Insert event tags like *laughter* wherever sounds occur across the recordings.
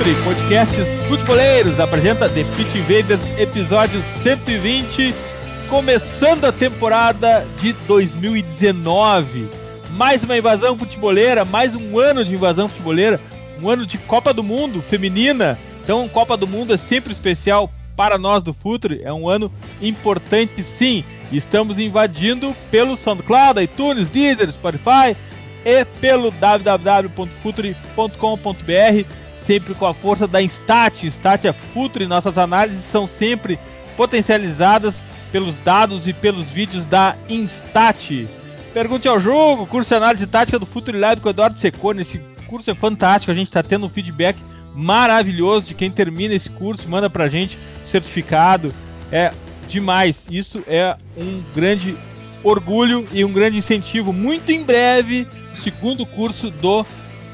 Futuri Podcasts Futeboleiros apresenta The Pitch Invaders, episódio 120, começando a temporada de 2019. Mais uma invasão futeboleira, mais um ano de invasão futeboleira, um ano de Copa do Mundo feminina. Então, Copa do Mundo é sempre especial para nós do Futuri, é um ano importante sim. Estamos invadindo pelo SoundCloud, iTunes, Deezer, Spotify, e pelo www.futuri.com.br, sempre com a força da Instat. Instat é Futuri, nossas análises são sempre potencializadas pelos dados e pelos vídeos da Instat. Pergunte ao jogo, curso de análise tática do Futuri Live com o Eduardo Secone. Esse curso é fantástico, a gente está tendo um feedback maravilhoso de quem termina esse curso, manda pra gente certificado. É demais, isso é um grande orgulho e um grande incentivo. Muito em breve, segundo curso do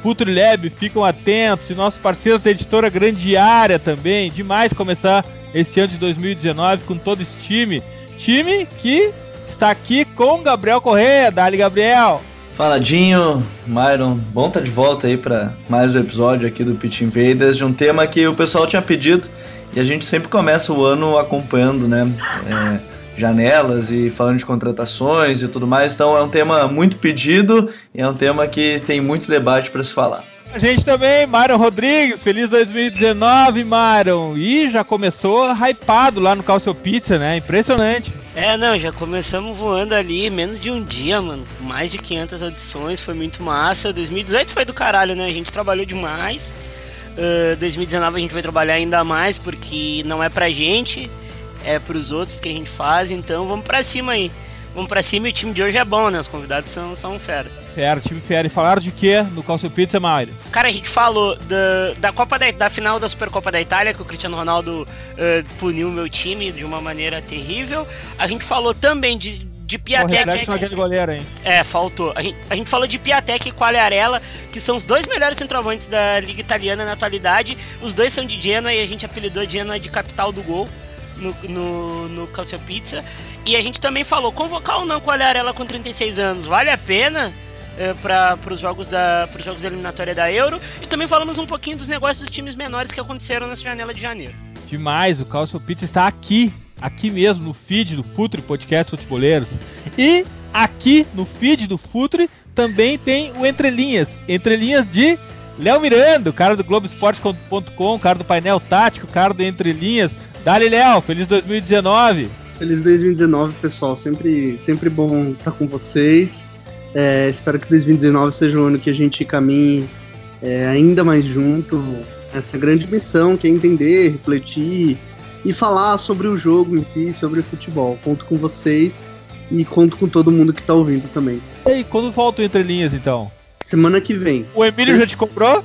Futuri Lab. Ficam atentos. E nossos parceiros da editora Grandiária também. Demais começar esse ano de 2019 com todo esse time. Time que está aqui com Gabriel Correia. Dali, Gabriel. Faladinho, Myron, bom estar tá de volta aí para mais um episódio aqui do Pitch Invaders de um tema que o pessoal tinha pedido e a gente sempre começa o ano acompanhando, né? É, janelas e falando de contratações e tudo mais. Então é um tema muito pedido e é um tema que tem muito debate para se falar. A gente também, Mário Rodrigues, feliz 2019, Mário. E já começou hypado lá no Calcio Pizza, né? Impressionante. É, não, já começamos voando ali, menos de um dia, mano. Mais de 500 audições, foi muito massa. 2018 foi do caralho, né? A gente trabalhou demais. Uh, 2019 a gente vai trabalhar ainda mais porque não é pra gente é pros outros que a gente faz, então vamos pra cima aí. Vamos pra cima e o time de hoje é bom, né? Os convidados são, são fera. Fera, time fera. E falaram de quê no Calcio Pizza, Mário? Cara, a gente falou da, da Copa da, da final da Supercopa da Itália, que o Cristiano Ronaldo uh, puniu o meu time de uma maneira terrível. A gente falou também de, de Piatek. naquele goleiro, hein? É, faltou. A gente, a gente falou de Piatek e Quagliarella, que são os dois melhores centroavantes da Liga Italiana na atualidade. Os dois são de Genoa e a gente apelidou Genoa de capital do gol no, no, no Calcio Pizza. E a gente também falou, convocar ou não com a com 36 anos, vale a pena? É, para os jogos da pros jogos da eliminatória da Euro e também falamos um pouquinho dos negócios dos times menores que aconteceram nessa janela de janeiro. Demais, o Calcio Pizza está aqui, aqui mesmo no feed do Futre Podcast Futeboleiros. E aqui no feed do Futre também tem o Entre Linhas, Entre Linhas de Léo Miranda, o cara do Globoesporte.com, cara do painel tático, cara do Entre Linhas, Dali, Léo, feliz 2019. Feliz 2019, pessoal. Sempre, sempre bom estar com vocês. É, espero que 2019 seja um ano que a gente caminhe é, ainda mais junto. Essa grande missão que é entender, refletir e falar sobre o jogo em si, sobre o futebol. Conto com vocês e conto com todo mundo que está ouvindo também. E aí, quando volta o Entre Linhas, então? Semana que vem. O Emílio já te comprou?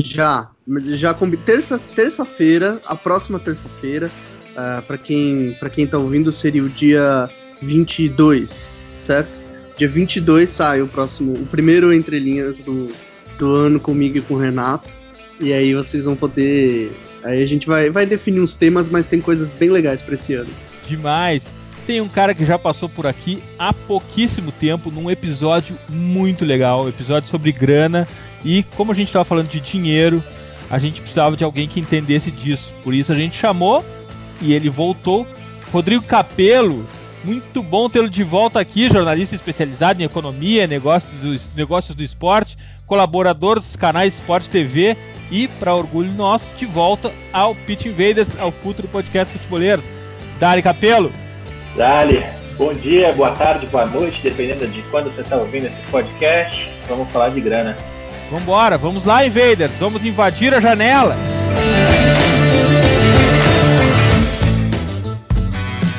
Já, já combi terça terça-feira, a próxima terça-feira, uh, para quem para quem tá ouvindo seria o dia 22, certo? Dia 22 sai o próximo, o primeiro entre linhas do, do ano comigo e com o Renato. E aí vocês vão poder aí a gente vai vai definir uns temas, mas tem coisas bem legais para esse ano. Demais. Tem um cara que já passou por aqui há pouquíssimo tempo num episódio muito legal, episódio sobre grana e como a gente estava falando de dinheiro, a gente precisava de alguém que entendesse disso. Por isso a gente chamou e ele voltou. Rodrigo Capelo, muito bom tê-lo de volta aqui, jornalista especializado em economia, negócios, negócios do esporte, colaborador dos canais Esporte TV e, para orgulho nosso, de volta ao Pitch Invaders, ao Futuro Podcast Futeboleiros. Dali Capelo. Dali, bom dia, boa tarde, boa noite, dependendo de quando você está ouvindo esse podcast. Vamos falar de grana. Vambora, vamos lá, Invaders, vamos invadir a janela.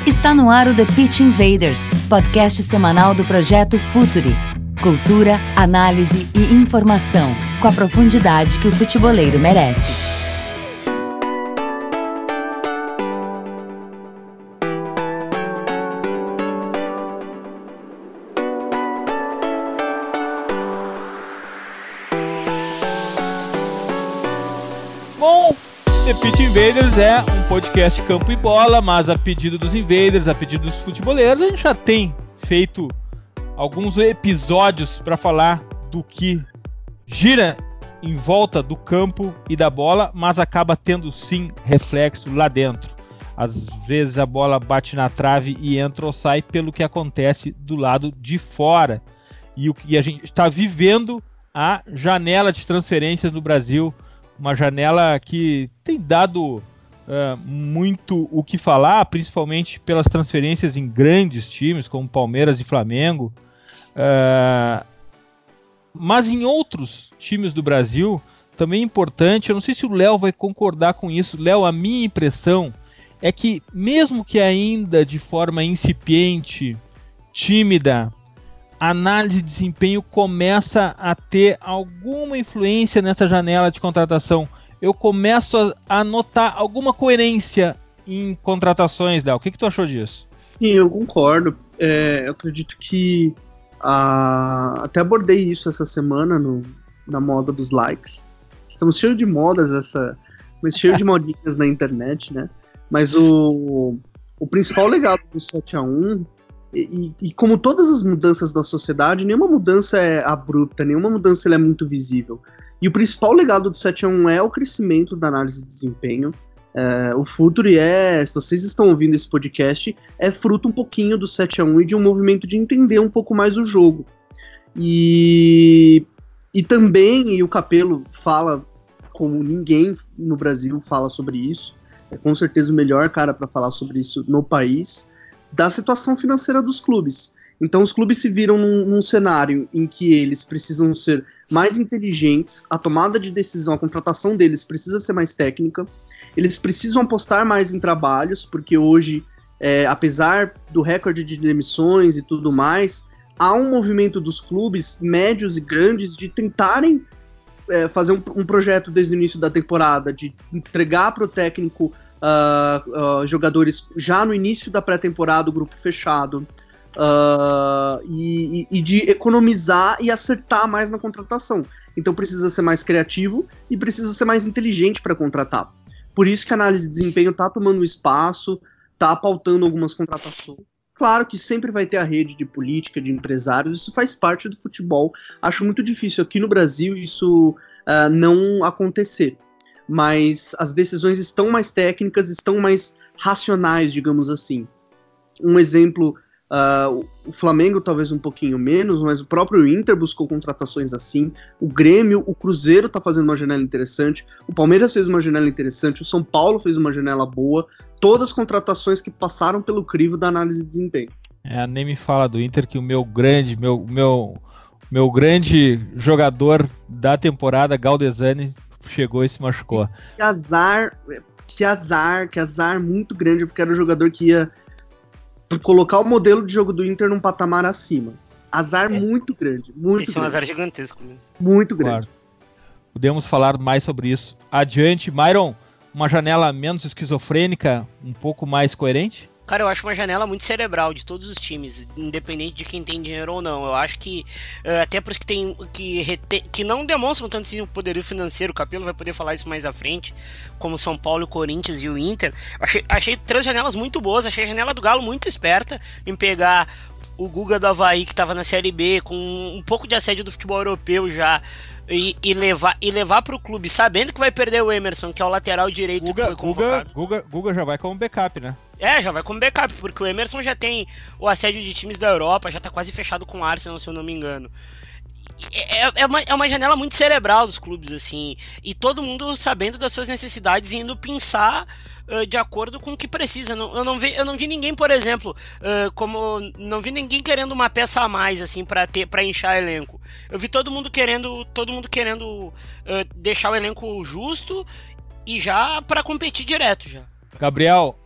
Está no ar o The Pitch Invaders, podcast semanal do projeto Futuri. Cultura, análise e informação, com a profundidade que o futeboleiro merece. Invaders é um podcast campo e bola, mas a pedido dos invaders, a pedido dos futeboleiros, a gente já tem feito alguns episódios para falar do que gira em volta do campo e da bola, mas acaba tendo sim reflexo lá dentro. Às vezes a bola bate na trave e entra ou sai pelo que acontece do lado de fora. E, o, e a gente está vivendo a janela de transferências no Brasil uma janela que tem dado uh, muito o que falar, principalmente pelas transferências em grandes times como Palmeiras e Flamengo. Uh, mas em outros times do Brasil também é importante. Eu não sei se o Léo vai concordar com isso. Léo, a minha impressão é que, mesmo que ainda de forma incipiente, tímida, análise de desempenho começa a ter alguma influência nessa janela de contratação. Eu começo a, notar alguma coerência em contratações, Léo. O que, que tu achou disso? Sim, eu concordo. É, eu acredito que a... até abordei isso essa semana no, na moda dos likes. Estamos cheios de modas essa, mas cheio de *laughs* modinhas na internet, né? Mas o, o principal legado do 7 a 1 e, e, como todas as mudanças da sociedade, nenhuma mudança é abrupta, nenhuma mudança é muito visível. E o principal legado do 7 a 1 é o crescimento da análise de desempenho. É, o Futuri é, se vocês estão ouvindo esse podcast, é fruto um pouquinho do 7 a 1 e de um movimento de entender um pouco mais o jogo. E, e também, e o Capelo fala como ninguém no Brasil fala sobre isso, é com certeza o melhor cara para falar sobre isso no país da situação financeira dos clubes. Então os clubes se viram num, num, cenário em que eles precisam ser mais inteligentes, a tomada de decisão, a contratação deles precisa ser mais técnica, eles precisam apostar mais em trabalhos, porque hoje, é, apesar do recorde de demissões e tudo mais, há um movimento dos clubes médios e grandes de tentarem é, fazer um, um projeto desde o início da temporada, de entregar para o técnico uh, uh, jogadores já no início da pré-temporada, o grupo fechado, uh, e, e, de economizar e acertar mais na contratação. Então precisa ser mais criativo e precisa ser mais inteligente para contratar. Por isso que a análise de desempenho está tomando espaço, está pautando algumas contratações. Claro que sempre vai ter a rede de política, de empresários, isso faz parte do futebol. Acho muito difícil aqui no Brasil isso uh, não acontecer mas as decisões estão mais técnicas, estão mais racionais, digamos assim. Um exemplo, uh, o Flamengo talvez um pouquinho menos, mas o próprio Inter buscou contratações assim. O Grêmio, o Cruzeiro está fazendo uma janela interessante. O Palmeiras fez uma janela interessante. O São Paulo fez uma janela boa. Todas contratações que passaram pelo crivo da análise de desempenho. É, nem me fala do Inter que o meu grande, meu, meu, meu grande jogador da temporada, Galdesani, chegou e se machucou. Que azar, que azar, que azar muito grande, porque era o jogador que ia colocar o modelo de jogo do Inter num patamar acima. Azar é. muito grande, muito Esse grande. é um azar gigantesco mesmo. Muito grande. Claro. Podemos falar mais sobre isso. Adiante, Myron, uma janela menos esquizofrênica, um pouco mais coerente? Cara, eu acho uma janela muito cerebral de todos os times, independente de quem tem dinheiro ou não. Eu acho que uh, até para os que tem que, rete, que não demonstram tanto assim, o poderio financeiro, o Capelo vai poder falar isso mais à frente, como São Paulo, Corinthians e o Inter. Achei, achei três janelas muito boas, achei a janela do Galo muito esperta em pegar o Guga do Havaí que estava na Série B com um pouco de assédio do futebol europeu já e, e, levar e levar para o clube sabendo que vai perder o Emerson, que é o lateral direito Guga, que foi convocado. Guga, Guga, Guga já vai como backup, né? É, já vai como backup, porque o Emerson já tem o assédio de times da Europa, já tá quase fechado com o Arsenal, se eu não me engano. É, é, é, uma, é uma janela muito cerebral dos clubes, assim. E todo mundo sabendo das suas necessidades e indo pensar uh, de acordo com o que precisa. Não, eu, não vi, eu não vi ninguém, por exemplo, uh, como. Não vi ninguém querendo uma peça a mais, assim, para ter para inchar elenco. Eu vi todo mundo querendo. Todo mundo querendo uh, deixar o elenco justo e já para competir direto já. Gabriel,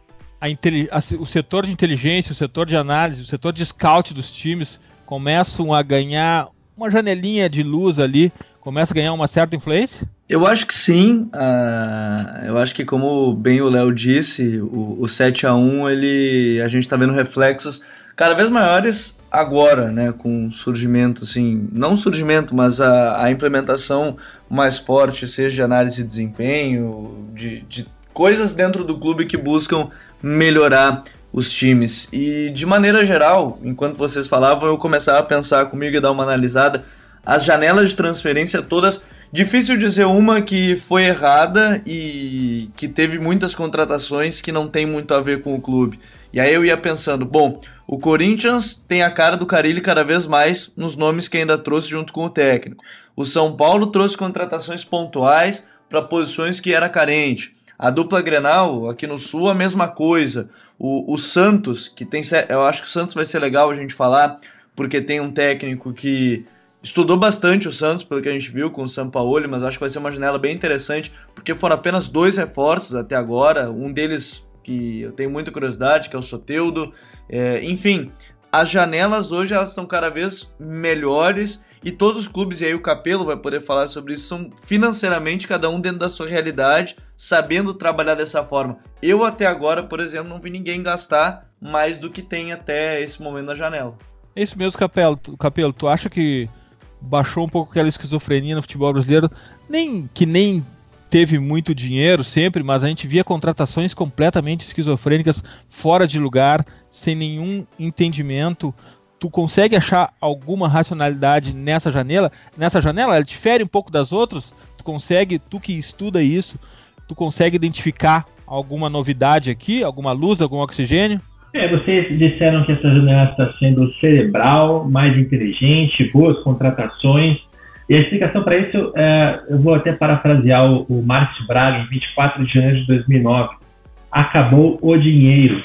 a, a, o setor de inteligência, o setor de análise, o setor de scout dos times começam a ganhar uma janelinha de luz ali, começa a ganhar uma certa influência? Eu acho que sim. Uh, eu acho que, como bem o Léo disse, o, o 7 a 1 ele, a gente está vendo reflexos cada vez maiores agora, né, com surgimento, assim, não surgimento, mas a, a implementação mais forte, seja de análise de desempenho, de, de coisas dentro do clube que buscam melhorar os times. E de maneira geral, enquanto vocês falavam, eu começava a pensar comigo e dar uma analisada. As janelas de transferência todas, difícil dizer uma que foi errada e que teve muitas contratações que não tem muito a ver com o clube. E aí eu ia pensando, bom, o Corinthians tem a cara do Carilli cada vez mais nos nomes que ainda trouxe junto com o técnico. O São Paulo trouxe contratações pontuais para posições que era carente. A dupla Grenal, aqui no Sul, a mesma coisa. O, o Santos, que tem. Eu acho que o Santos vai ser legal a gente falar, porque tem um técnico que estudou bastante o Santos, pelo que a gente viu com o Sampaoli, mas acho que vai ser uma janela bem interessante, porque foram apenas dois reforços até agora. Um deles que eu tenho muita curiosidade, que é o Soteudo. É, enfim, as janelas hoje elas estão cada vez melhores e todos os clubes, e aí o Capelo vai poder falar sobre isso, são financeiramente cada um dentro da sua realidade, sabendo trabalhar dessa forma. Eu até agora, por exemplo, não vi ninguém gastar mais do que tem até esse momento na janela. É isso mesmo, Capelo. Capelo, tu acha que baixou um pouco aquela esquizofrenia no futebol brasileiro? Nem que nem teve muito dinheiro sempre, mas a gente via contratações completamente esquizofrênicas, fora de lugar, sem nenhum entendimento tu consegue achar alguma racionalidade nessa janela? Nessa janela, ela difere um pouco das outras? Tu consegue, tu que estuda isso, tu consegue identificar alguma novidade aqui, alguma luz, algum oxigênio? É, vocês disseram que essa janela está sendo cerebral, mais inteligente, boas contratações. E a explicação para isso, é, eu vou até parafrasear o, o Márcio Braga em 24 de janeiro de 2009. Acabou o dinheiro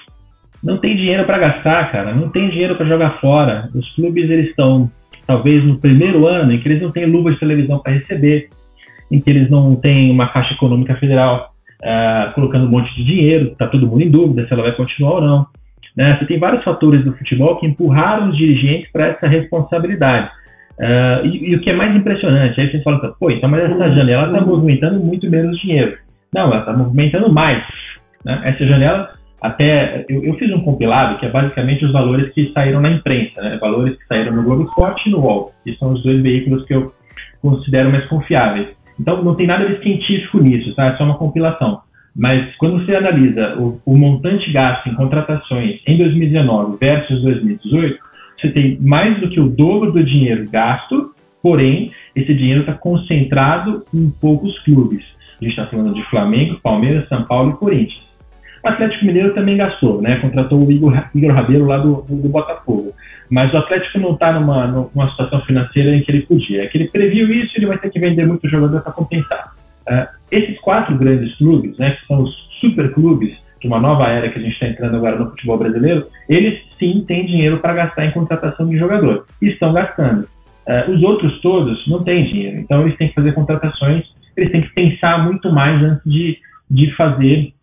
não tem dinheiro para gastar, cara, não tem dinheiro para jogar fora. Os clubes eles estão talvez no primeiro ano em que eles não têm luva de televisão para receber, em que eles não têm uma caixa econômica federal uh, colocando um monte de dinheiro, está todo mundo em dúvida se ela vai continuar ou não. Né? Você tem vários fatores do futebol que empurraram os dirigentes para essa responsabilidade. Uh, e, e, o que é mais impressionante, aí vocês falam, pô, então mas essa janela está movimentando muito menos dinheiro. Não, ela está movimentando mais. Né? Essa janela até eu, eu, fiz um compilado que é basicamente os valores que saíram na imprensa, né? valores que saíram no Globo Esporte e no UOL, que são os dois veículos que eu considero mais confiáveis. Então não tem nada de científico nisso, tá? é só uma compilação. Mas quando você analisa o, o montante gasto em contratações em 2019 versus 2018, você tem mais do que o dobro do dinheiro gasto, porém esse dinheiro está concentrado em poucos clubes. A gente está falando de Flamengo, Palmeiras, São Paulo e Corinthians. O Atlético Mineiro também gastou, né? Contratou o Igor, Igor Rabelo lá do, do, Botafogo. Mas o Atlético não está numa, numa situação financeira em que ele podia. É que ele previu isso e ele vai ter que vender muito jogador para compensar. Uh, esses quatro grandes clubes, né, que são os super clubes de uma nova era que a gente está entrando agora no futebol brasileiro, eles sim têm dinheiro para gastar em contratação de jogador. E estão gastando. Uh, os outros todos não têm dinheiro. Então eles têm que fazer contratações, eles têm que pensar muito mais antes de, de fazer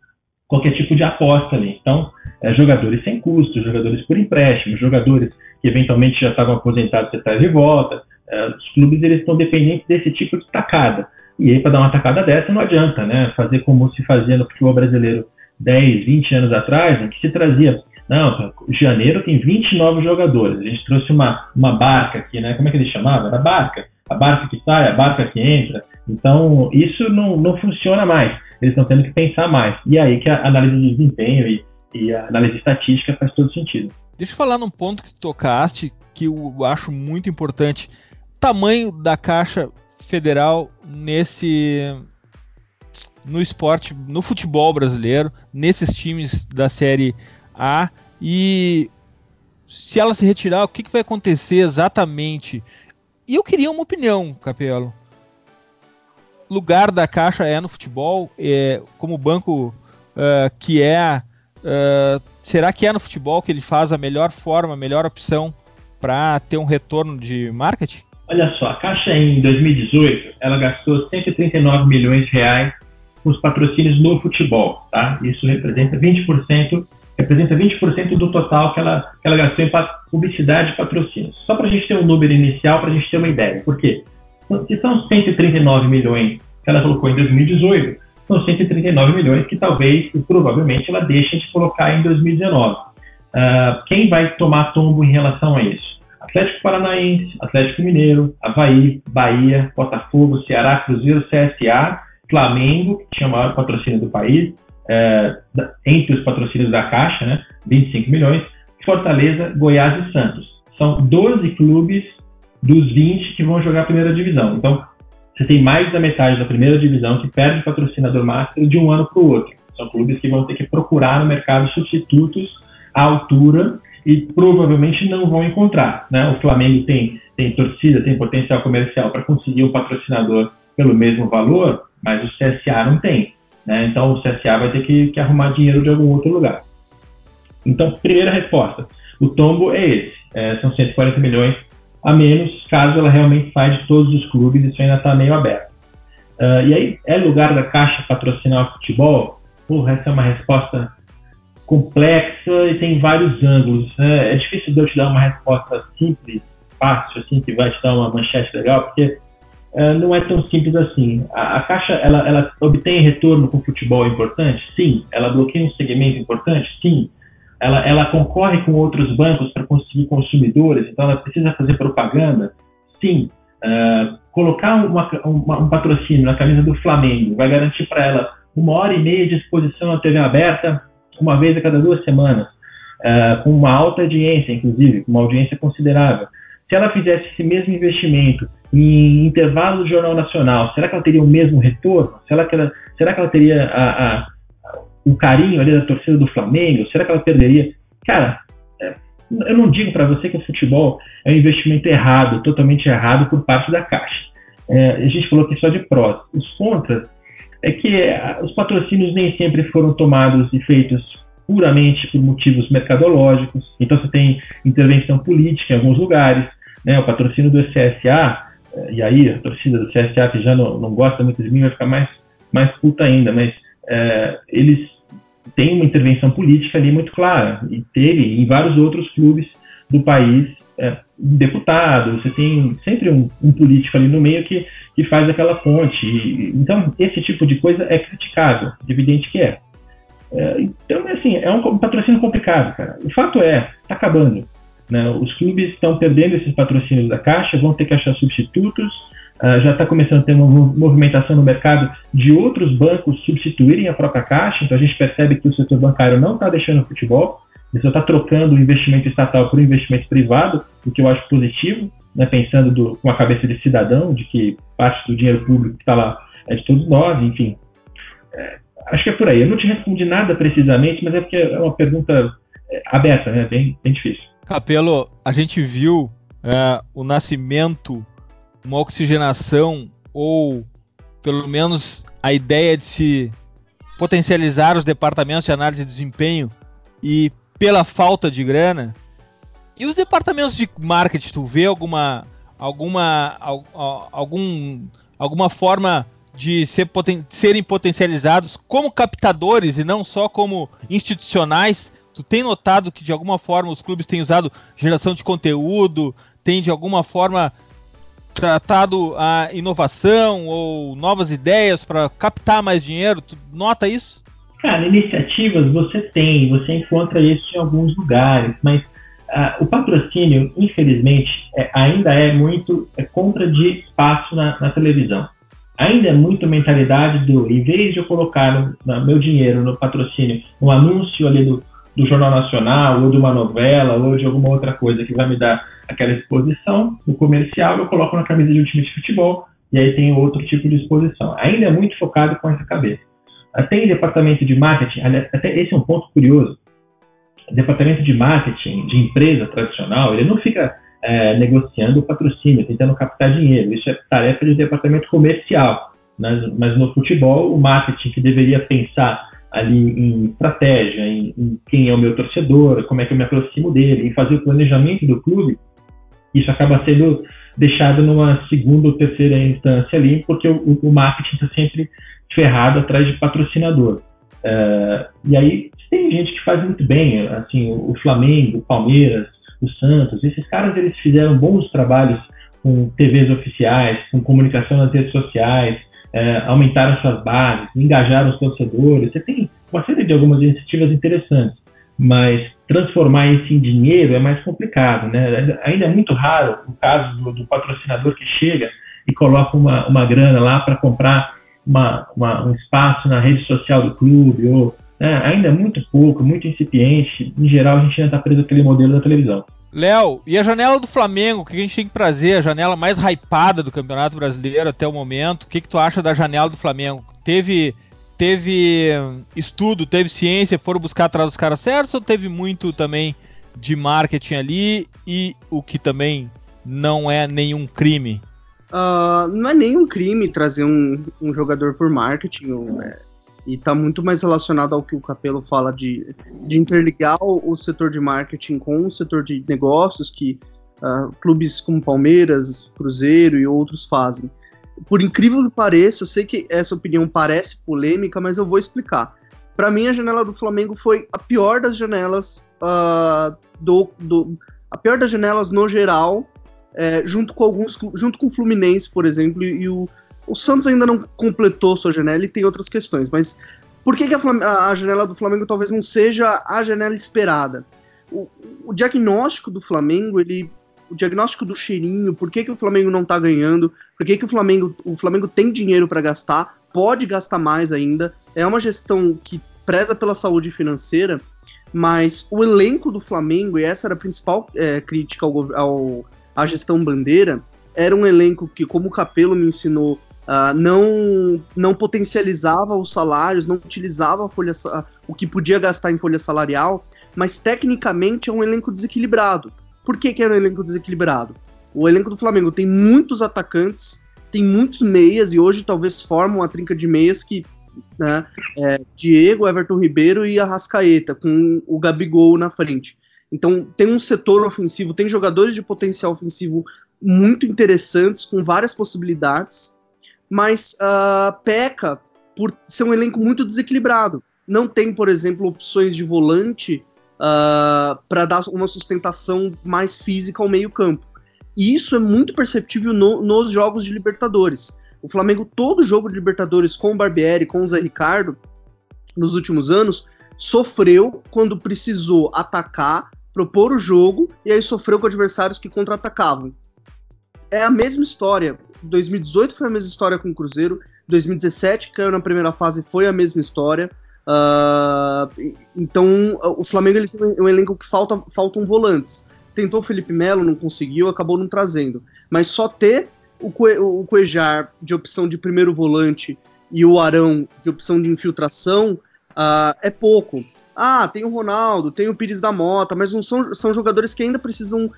qualquer tipo de aposta ali. Então, é, jogadores sem custo, jogadores por empréstimo, jogadores que eventualmente já estavam aposentados, você traz de volta. É, os clubes eles estão dependentes desse tipo de tacada. E aí, para dar uma tacada dessa, não adianta né, fazer como se fazia no futebol brasileiro 10, 20 anos atrás, em que se trazia. Não, janeiro tem 20 novos jogadores. A gente trouxe uma, uma barca aqui, né? Como é que ele chamava? Era barca. A barca que sai, a barca que entra. Então, isso não, não funciona mais eles estão tendo que pensar mais. E é aí que a análise de desempenho e, e a análise estatística faz todo sentido. Deixa eu falar num ponto que tu tocaste, que eu acho muito importante. Tamanho da Caixa Federal nesse no esporte, no futebol brasileiro, nesses times da Série A e se ela se retirar, o que, que vai acontecer exatamente? E eu queria uma opinião, Capelo lugar da Caixa é no futebol, é, como banco uh, que é, uh, será que é no futebol que ele faz a melhor forma, a melhor opção para ter um retorno de marketing? Olha só, a Caixa em 2018 ela gastou 139 milhões de reais com os patrocínios no futebol, tá? Isso representa 20% representa 20% do total que ela, que ela gastou em publicidade e patrocínios. Só para a gente ter um número inicial, para a gente ter uma ideia. Por quê? Se são 139 milhões que ela colocou em 2018, são 139 milhões que talvez e provavelmente ela deixe de colocar em 2019. Uh, ah, quem vai tomar tombo em relação a isso? Atlético Paranaense, Atlético Mineiro, Havaí, Bahia, Botafogo, Ceará, Cruzeiro, CSA, Flamengo, que tinha o maior patrocínio do país, é, entre os patrocínios da Caixa, né, 25 milhões, Fortaleza, Goiás e Santos. São 12 clubes dos 20 que vão jogar a primeira divisão. Então, você tem mais da metade da primeira divisão que perde patrocinador master de um ano para o outro. São clubes que vão ter que procurar no mercado substitutos à altura e provavelmente não vão encontrar. Né? O Flamengo tem, tem torcida, tem potencial comercial para conseguir um patrocinador pelo mesmo valor, mas o CSA não tem. Né? Então o CSA vai ter que, que arrumar dinheiro de algum outro lugar. Então, primeira resposta: o tombo é esse. É, são 140 milhões a menos, caso ela realmente saia de todos os clubes, isso ainda está meio aberto. Uh, e aí, é lugar da Caixa patrocinar o futebol? Porra, essa é uma resposta complexa e tem vários ângulos. Né? É difícil de eu te dar uma resposta simples, fácil, assim, que vai te dar uma manchete legal, porque uh, não é tão simples assim. A, a Caixa, ela, ela obtém retorno com futebol importante? Sim. Ela bloqueia um segmento importante? Sim ela, ela concorre com outros bancos para conseguir consumidores, então ela precisa fazer propaganda? Sim. Uh, colocar uma, uma, um patrocínio na camisa do Flamengo vai garantir para ela uma hora e meia de exposição na TV aberta, uma vez a cada duas semanas, uh, com uma alta audiência, inclusive, uma audiência considerável. Se ela fizesse esse mesmo investimento em intervalo do Jornal Nacional, será que ela teria o mesmo retorno? Será que ela, será que ela teria a, a o carinho ali da torcida do Flamengo? Será que ela perderia? Cara, é, eu não digo para você que o futebol é um investimento errado, totalmente errado por parte da Caixa. É, a gente falou aqui só de prós. Os contras é que é, os patrocínios nem sempre foram tomados e feitos puramente por motivos mercadológicos. Então você tem intervenção política em alguns lugares. Né? O patrocínio do CSA, é, e aí a torcida do CSA que já não, não gosta muito de mim vai ficar mais, mais puta ainda, mas é, eles tem uma intervenção política ali muito clara. E teve em vários outros clubes do país é, deputado, você tem sempre um, um, político ali no meio que, que faz aquela ponte. E, então, esse tipo de coisa é criticável, evidente que é. então, assim, é um patrocínio complicado, cara. O fato é, está acabando. Né? Os clubes estão perdendo esses patrocínios da Caixa, vão ter que achar substitutos, Uh, já está começando a ter uma movimentação no mercado de outros bancos substituírem a própria Caixa, então a gente percebe que o setor bancário não está deixando o futebol, ele só está trocando o investimento estatal por investimento privado, o que eu acho positivo, né, pensando do, com a cabeça de cidadão, de que parte do dinheiro público que está lá é de todos nós, enfim. É, acho que é por aí. Eu não te respondi nada precisamente, mas é porque é uma pergunta é, aberta, né, bem, bem difícil. Capelo, a gente viu é, o nascimento uma oxigenação ou pelo menos a ideia de se potencializar os departamentos de análise de desempenho e pela falta de grana. E os departamentos de marketing, tu vê alguma alguma algum alguma forma de ser poten serem potencializados como captadores e não só como institucionais? Tu tem notado que de alguma forma os clubes têm usado geração de conteúdo, tem de alguma forma tratado a inovação ou novas ideias para captar mais dinheiro? Tu nota isso? Cara, iniciativas você tem, você encontra isso em alguns lugares, mas uh, o patrocínio, infelizmente, é, ainda é muito é compra de espaço na, na, televisão. Ainda é muito mentalidade do, em vez de eu colocar no, no meu dinheiro no patrocínio, um anúncio ali do, do Jornal Nacional, ou de uma novela, ou de alguma outra coisa que vai me dar aquela exposição, no comercial eu coloco na camisa de um time de futebol, e aí tem outro tipo de exposição. Ainda é muito focado com essa cabeça. Tem departamento de marketing, até esse é um ponto curioso. Departamento de marketing de empresa tradicional, ele não fica é, negociando patrocínio, tentando captar dinheiro. Isso é tarefa de departamento comercial. Mas, mas no futebol, o marketing que deveria pensar ali em estratégia, em, em, quem é o meu torcedor, como é que eu me aproximo dele, em fazer o planejamento do clube, isso acaba sendo deixado numa segunda ou terceira instância ali, porque o, o marketing está sempre ferrado atrás de patrocinador. Uh, e aí tem gente que faz muito bem, assim, o Flamengo, o Palmeiras, o Santos, esses caras eles fizeram bons trabalhos com TVs oficiais, com comunicação nas redes sociais, é, aumentaram suas bases, engajaram os torcedores. Você tem uma série de algumas iniciativas interessantes, mas transformar isso em dinheiro é mais complicado, né? Ainda é muito raro o caso do, do patrocinador que chega e coloca uma, uma grana lá para comprar uma, uma, um espaço na rede social do clube, ou né? ainda é muito pouco, muito incipiente. Em geral, a gente ainda está preso aquele modelo da televisão. Léo, e a janela do Flamengo, o que a gente tem que trazer? A janela mais hypada do Campeonato Brasileiro até o momento. O que, que tu acha da janela do Flamengo? Teve teve estudo, teve ciência, foram buscar atrás dos caras certos ou teve muito também de marketing ali e o que também não é nenhum crime? Uh, não é nenhum crime trazer um, um jogador por marketing, né? E está muito mais relacionado ao que o Capelo fala de, de interligar o, setor de marketing com o setor de negócios que uh, clubes como Palmeiras, Cruzeiro e outros fazem. Por incrível que pareça, eu sei que essa opinião parece polêmica, mas eu vou explicar. Para mim, a janela do Flamengo foi a pior das janelas uh, do, do, a pior das janelas no geral, é, junto com alguns, junto com o Fluminense, por exemplo, e o o Santos ainda não completou sua janela e tem outras questões, mas por que, que a, a, janela do Flamengo talvez não seja a janela esperada? O, o, diagnóstico do Flamengo, ele. O diagnóstico do cheirinho, por que, que o Flamengo não tá ganhando, por que, que o Flamengo, o Flamengo tem dinheiro para gastar, pode gastar mais ainda. É uma gestão que preza pela saúde financeira, mas o elenco do Flamengo, e essa era a principal é, crítica ao, ao, à gestão bandeira, era um elenco que, como o Capelo me ensinou Uh, não, não potencializava os salários, não utilizava folha, o que podia gastar em folha salarial, mas tecnicamente é um elenco desequilibrado. Por que, que é um elenco desequilibrado? O elenco do Flamengo tem muitos atacantes, tem muitos meias, e hoje talvez formam uma trinca de meias que. Né, é, Diego, Everton Ribeiro e Arrascaeta, com o Gabigol na frente. Então tem um setor ofensivo, tem jogadores de potencial ofensivo muito interessantes, com várias possibilidades mas uh, peca por ser um elenco muito desequilibrado. Não tem, por exemplo, opções de volante uh, ah, para dar uma sustentação mais física ao meio-campo. E isso é muito perceptível no, nos jogos de Libertadores. O Flamengo, todo jogo de Libertadores com o Barbieri, com o Zé Ricardo, nos últimos anos, sofreu quando precisou atacar, propor o jogo, e aí sofreu com adversários que contra-atacavam. É a mesma história. 2018 foi a mesma história com o Cruzeiro. 2017, que caiu na primeira fase, foi a mesma história. Uh, então, o Flamengo ele tem um elenco que falta, faltam volantes. Tentou o Felipe Melo, não conseguiu, acabou não trazendo. Mas só ter o, Cue, o Cuejar de opção de primeiro volante e o Arão de opção de infiltração uh, é pouco. Ah, tem o Ronaldo, tem o Pires da Mota, mas não são, são jogadores que ainda precisam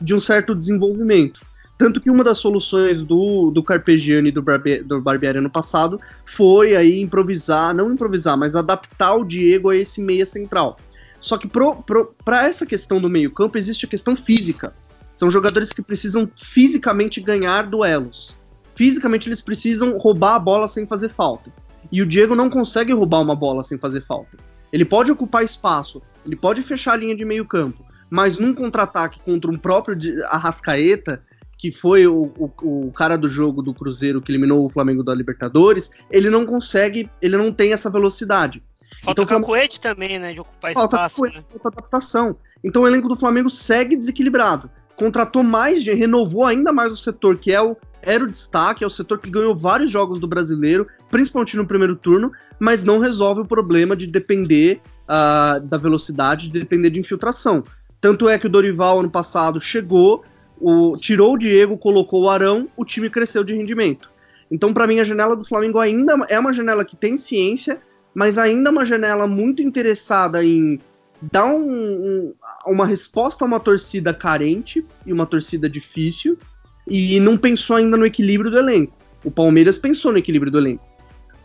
de um certo desenvolvimento. Tanto que uma das soluções do, do Carpegiani e do, Barbe, do Barbieri ano passado foi aí improvisar, não improvisar, mas adaptar o Diego a esse meia central. Só que para essa questão do meio campo existe a questão física. São jogadores que precisam fisicamente ganhar duelos. Fisicamente eles precisam roubar a bola sem fazer falta. E o Diego não consegue roubar uma bola sem fazer falta. Ele pode ocupar espaço, ele pode fechar a linha de meio campo, mas num contra-ataque contra um próprio Arrascaeta, que foi o, o, o, cara do jogo do Cruzeiro que eliminou o Flamengo da Libertadores, ele não consegue, ele não tem essa velocidade. Falta então, cacoete também, né? De ocupar falta espaço. Cacoete, né? Falta adaptação. Então o elenco do Flamengo segue desequilibrado. Contratou mais, renovou ainda mais o setor, que é o, era o destaque, é o setor que ganhou vários jogos do brasileiro, principalmente no primeiro turno, mas não resolve o problema de depender uh, da velocidade, de depender de infiltração. Tanto é que o Dorival, ano passado, chegou, o, tirou o Diego, colocou o Arão, o time cresceu de rendimento. Então, para mim, a janela do Flamengo ainda é uma janela que tem ciência, mas ainda é uma janela muito interessada em dar um, um, uma resposta a uma torcida carente e uma torcida difícil, e não pensou ainda no equilíbrio do elenco. O Palmeiras pensou no equilíbrio do elenco.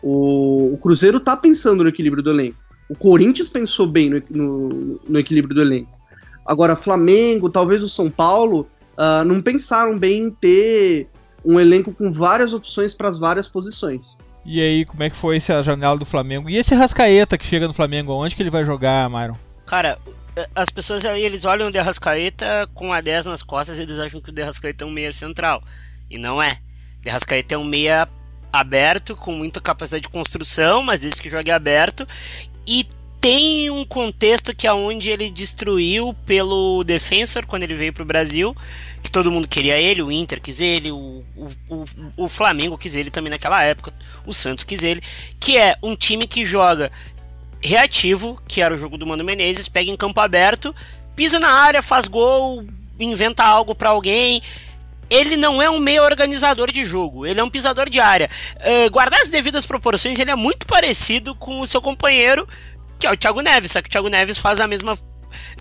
O, o Cruzeiro tá pensando no equilíbrio do elenco. O Corinthians pensou bem no, no, no equilíbrio do elenco. Agora, Flamengo, talvez o São Paulo, uh, não pensaram bem em ter um elenco com várias opções para as várias posições. E aí, como é que foi essa janela do Flamengo? E esse Rascaeta que chega no Flamengo, onde que ele vai jogar, Myron? Cara, as pessoas aí, eles olham o De Rascaeta com a 10 nas costas e eles acham que o De Rascaeta é um meia central. E não é. De Rascaeta é um meia aberto, com muita capacidade de construção, mas desde que jogue aberto. E tem um contexto que é onde ele destruiu pelo Defensor quando ele veio pro Brasil, que todo mundo queria ele, o Inter quis ele, o, o, o, o Flamengo quis ele também naquela época, o Santos quis ele, que é um time que joga reativo, que era o jogo do Mano Menezes, pega em campo aberto, pisa na área, faz gol, inventa algo para alguém. Ele não é um meio organizador de jogo, ele é um pisador de área. Uh, guardar as devidas proporções, ele é muito parecido com o seu companheiro, que é o Thiago Neves, só que o Thiago Neves faz a mesma.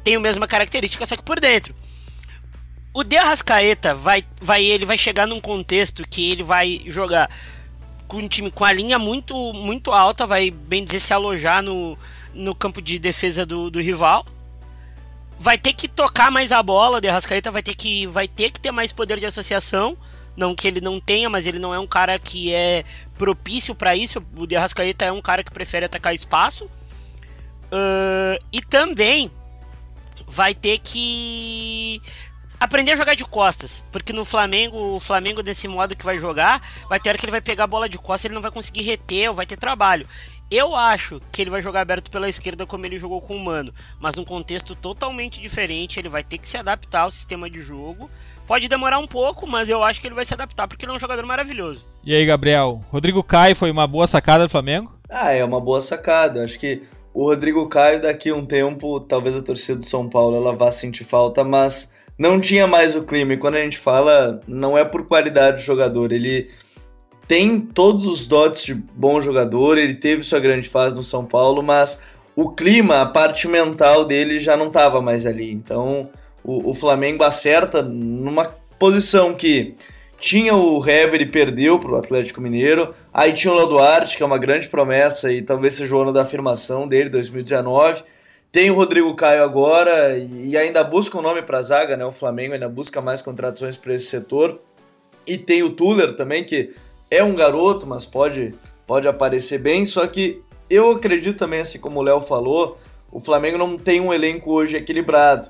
tem a mesma característica, só que por dentro. O De Arrascaeta vai, vai, ele vai chegar num contexto que ele vai jogar com um time com a linha muito, muito alta, vai bem dizer se alojar no, no campo de defesa do, do rival. Vai ter que tocar mais a bola, o De Arrascaeta vai ter que, vai ter que ter mais poder de associação. Não que ele não tenha, mas ele não é um cara que é propício para isso. O De Arrascaeta é um cara que prefere atacar espaço. Uh, e também vai ter que aprender a jogar de costas, porque no Flamengo, o Flamengo desse modo que vai jogar, vai ter hora que ele vai pegar a bola de costas, ele não vai conseguir reter, ou vai ter trabalho. Eu acho que ele vai jogar aberto pela esquerda como ele jogou com o Mano, mas num contexto totalmente diferente, ele vai ter que se adaptar ao sistema de jogo. Pode demorar um pouco, mas eu acho que ele vai se adaptar porque ele é um jogador maravilhoso. E aí, Gabriel? Rodrigo Caio foi uma boa sacada do Flamengo? Ah, é uma boa sacada. Acho que o Rodrigo Caio, daqui a um tempo, talvez a torcida do São Paulo ela vá sentir falta, mas não tinha mais o clima. E quando a gente fala, não é por qualidade de jogador, ele tem todos os dotes de bom jogador, ele teve sua grande fase no São Paulo, mas o clima, a parte mental dele já não estava mais ali. Então o, o Flamengo acerta numa posição que tinha o Hever e perdeu para o Atlético Mineiro. Aí tinha o Léo que é uma grande promessa e talvez seja o ano da afirmação dele, 2019. Tem o Rodrigo Caio agora e ainda busca um nome para a zaga, né? O Flamengo ainda busca mais contratações para esse setor. E tem o Tuller também, que é um garoto, mas pode, pode aparecer bem. Só que eu acredito também, assim como o Léo falou, o Flamengo não tem um elenco hoje equilibrado.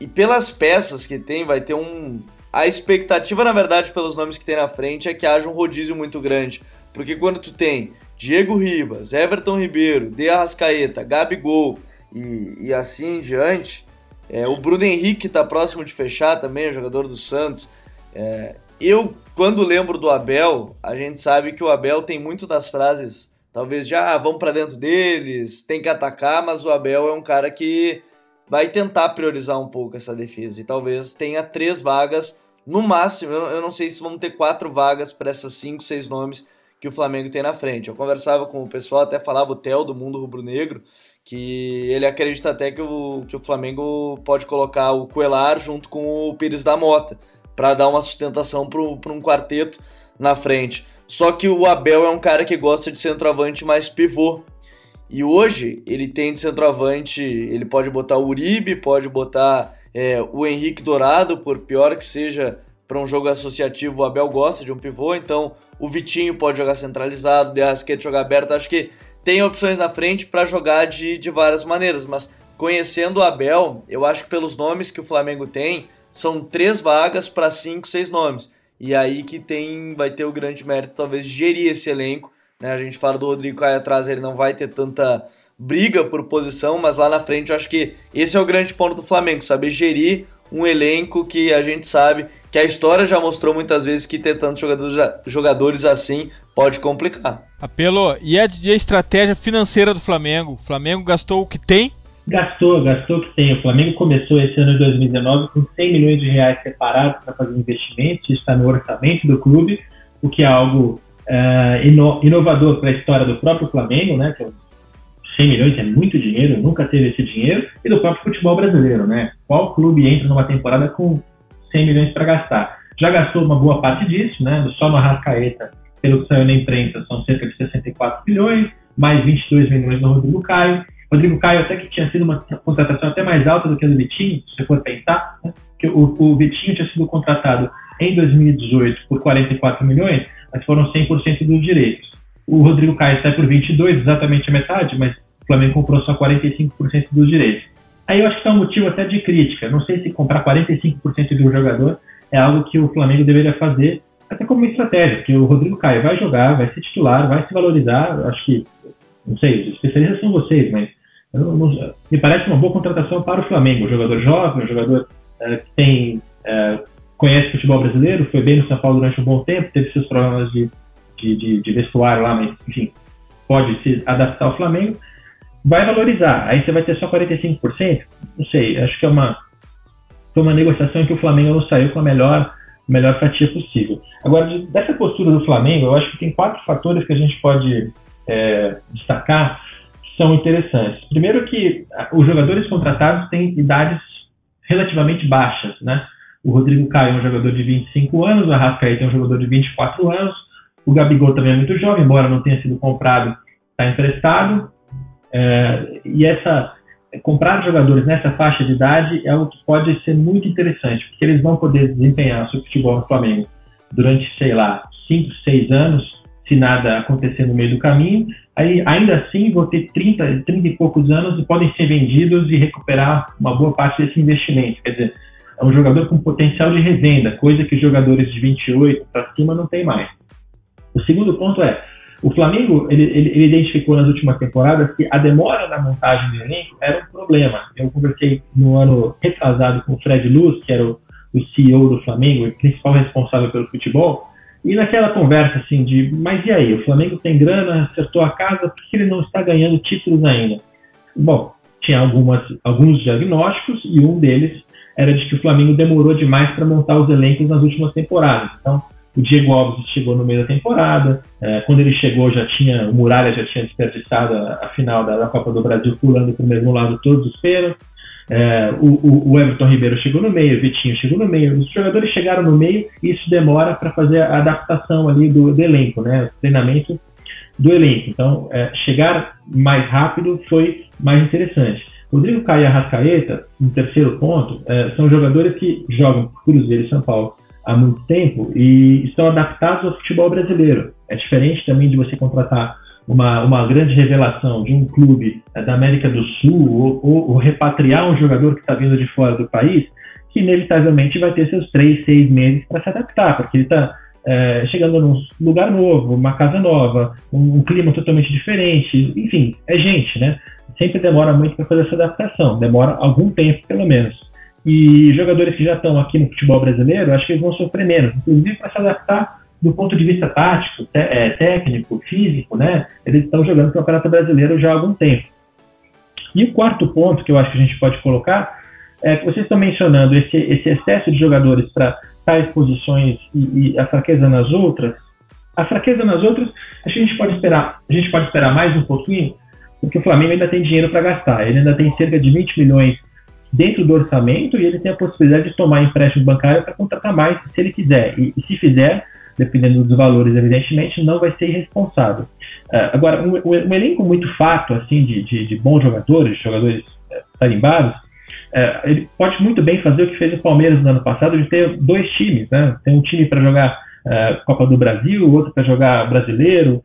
E pelas peças que tem, vai ter um, a expectativa, na verdade, pelos nomes que tem na frente é que haja um rodízio muito grande. Porque quando tu tem Diego Ribas, Everton Ribeiro, De Arrascaeta, Gabigol e, e assim em diante, é, o Bruno Henrique está próximo de fechar também, é jogador do Santos. É, eu, quando lembro do Abel, a gente sabe que o Abel tem muito das frases, talvez já ah, para dentro deles, tem que atacar, mas o Abel é um cara que vai tentar priorizar um pouco essa defesa e talvez tenha três vagas no máximo, eu não sei se vão ter quatro vagas para essas cinco, seis nomes que o Flamengo tem na frente. Eu conversava com o pessoal, até falava o Theo do Mundo Rubro-Negro, que ele acredita até que o, que o Flamengo pode colocar o Coelar junto com o Pires da Mota, para dar uma sustentação para um quarteto na frente. Só que o Abel é um cara que gosta de centroavante mais pivô. E hoje ele tem de centroavante, ele pode botar o Uribe, pode botar é, o Henrique Dourado, por pior que seja para um jogo associativo, o Abel gosta de um pivô, então o Vitinho pode jogar centralizado, o De jogar aberto, acho que tem opções na frente para jogar de, de várias maneiras, mas conhecendo o Abel, eu acho que pelos nomes que o Flamengo tem, são três vagas para cinco, seis nomes. E aí que tem, vai ter o grande mérito, talvez, de gerir esse elenco. Né? A gente fala do Rodrigo Caio atrás, ele não vai ter tanta briga por posição, mas lá na frente eu acho que esse é o grande ponto do Flamengo, saber gerir um elenco que a gente sabe que a história já mostrou muitas vezes que ter tantos jogadores, jogadores assim pode complicar. Apelo, e a, e a estratégia financeira do Flamengo? O Flamengo gastou o que tem? Gastou, gastou o que tem. O Flamengo começou esse ano de 2019 com 100 milhões de reais separados para fazer investimentos, está no orçamento do clube, o que é algo uh, ino inovador para a história do próprio Flamengo, né, que é 100 milhões é muito dinheiro, nunca teve esse dinheiro, e do próprio futebol brasileiro, né? Qual clube entra numa temporada com 100 milhões para gastar? Já gastou uma boa parte disso, né? Só no Arrascaeta, pelo que saiu na imprensa, são cerca de 64 milhões, mais 22 milhões no Rodrigo Caio. Rodrigo Caio até que tinha sido uma contratação até mais alta do que a do Vitinho, se você for pensar, né? que o, o Vitinho tinha sido contratado em 2018 por 44 milhões, mas foram 100% dos direitos. O Rodrigo Caio sai por 22, exatamente a metade, mas o Flamengo comprou só 45% dos direitos. Aí eu acho que é um motivo até de crítica. Não sei se comprar 45% de um jogador é algo que o Flamengo deveria fazer, até como estratégia, porque o Rodrigo Caio vai jogar, vai ser titular, vai se valorizar. Acho que, não sei, os especialistas são vocês, mas me parece uma boa contratação para o Flamengo. Um jogador jovem, um jogador é, que tem, é, conhece futebol brasileiro, foi bem no São Paulo durante um bom tempo, teve seus problemas de, de, de, de vestuário lá, mas enfim, pode se adaptar ao Flamengo. Vai valorizar, aí você vai ter só 45%? Não sei, acho que é uma, foi uma negociação em que o Flamengo não saiu com a melhor, melhor fatia possível. Agora, de, dessa postura do Flamengo, eu acho que tem quatro fatores que a gente pode é, destacar que são interessantes. Primeiro que os jogadores contratados têm idades relativamente baixas, né? O Rodrigo Caio é um jogador de 25 anos, o Arrascaeta é um jogador de 24 anos, o Gabigol também é muito jovem, embora não tenha sido comprado, está emprestado. É, e essa comprar jogadores nessa faixa de idade é o que pode ser muito interessante, porque eles vão poder desempenhar seu futebol no Flamengo durante, sei lá, 5, 6 anos, se nada acontecer no meio do caminho. Aí, ainda assim, vão ter 30, 30 e poucos anos e podem ser vendidos e recuperar uma boa parte desse investimento. Quer dizer, é um jogador com potencial de revenda, coisa que os jogadores de 28 para cima não tem mais. O segundo ponto é, o Flamengo, ele, ele, ele, identificou nas últimas temporadas que a demora na montagem do elenco era um problema. Eu conversei no ano retrasado com o Fred Luz, que era o, o CEO do Flamengo, o principal responsável pelo futebol, e naquela conversa assim de, mas e aí, o Flamengo tem grana, acertou a casa, por que ele não está ganhando títulos ainda? Bom, tinha algumas, alguns diagnósticos e um deles era de que o Flamengo demorou demais para montar os elencos nas últimas temporadas. Então, o Diego Alves chegou no meio da temporada. É, quando ele chegou, já tinha o Muralha já tinha desperdiçado a, a final da, da, Copa do Brasil, pulando para o mesmo lado todos os pênaltis. É, o, o, Everton Ribeiro chegou no meio, o Vitinho chegou no meio. Os jogadores chegaram no meio e isso demora para fazer a adaptação ali do, do, elenco, né? O treinamento do elenco. Então, é, chegar mais rápido foi mais interessante. Rodrigo Caio e Arrascaeta, no terceiro ponto, é, são jogadores que jogam Cruzeiro e São Paulo há muito tempo e estão adaptados ao futebol brasileiro. É diferente também de você contratar uma, uma grande revelação de um clube é, da América do Sul ou, ou, ou repatriar um jogador que está vindo de fora do país, que inevitavelmente vai ter seus três, seis meses para se adaptar, porque ele está é, chegando num lugar novo, uma casa nova, um, um, clima totalmente diferente, enfim, é gente, né? Sempre demora muito para fazer essa adaptação, demora algum tempo pelo menos. E jogadores que já estão aqui no futebol brasileiro, acho que eles vão sofrer menos, inclusive para se adaptar do ponto de vista tático, é, técnico, físico, né? Eles estão jogando o Campeonato Brasileiro já há algum tempo. E o quarto ponto que eu acho que a gente pode colocar é que vocês estão mencionando esse, esse excesso de jogadores para tais posições e, e, a fraqueza nas outras. A fraqueza nas outras, acho que a gente pode esperar, a gente pode esperar mais um pouquinho, porque o Flamengo ainda tem dinheiro para gastar. Ele ainda tem cerca de 20 milhões dentro do orçamento e ele tem a possibilidade de tomar empréstimo bancário para contratar mais se ele quiser. E, e, se fizer, dependendo dos valores, evidentemente, não vai ser irresponsável. Uh, agora, um, um, elenco muito fato assim de, de, de bons jogadores, jogadores uh, tarimbados, uh, ele pode muito bem fazer o que fez o Palmeiras no ano passado, de ter dois times, né? Tem um time para jogar uh, Copa do Brasil, outro para jogar brasileiro,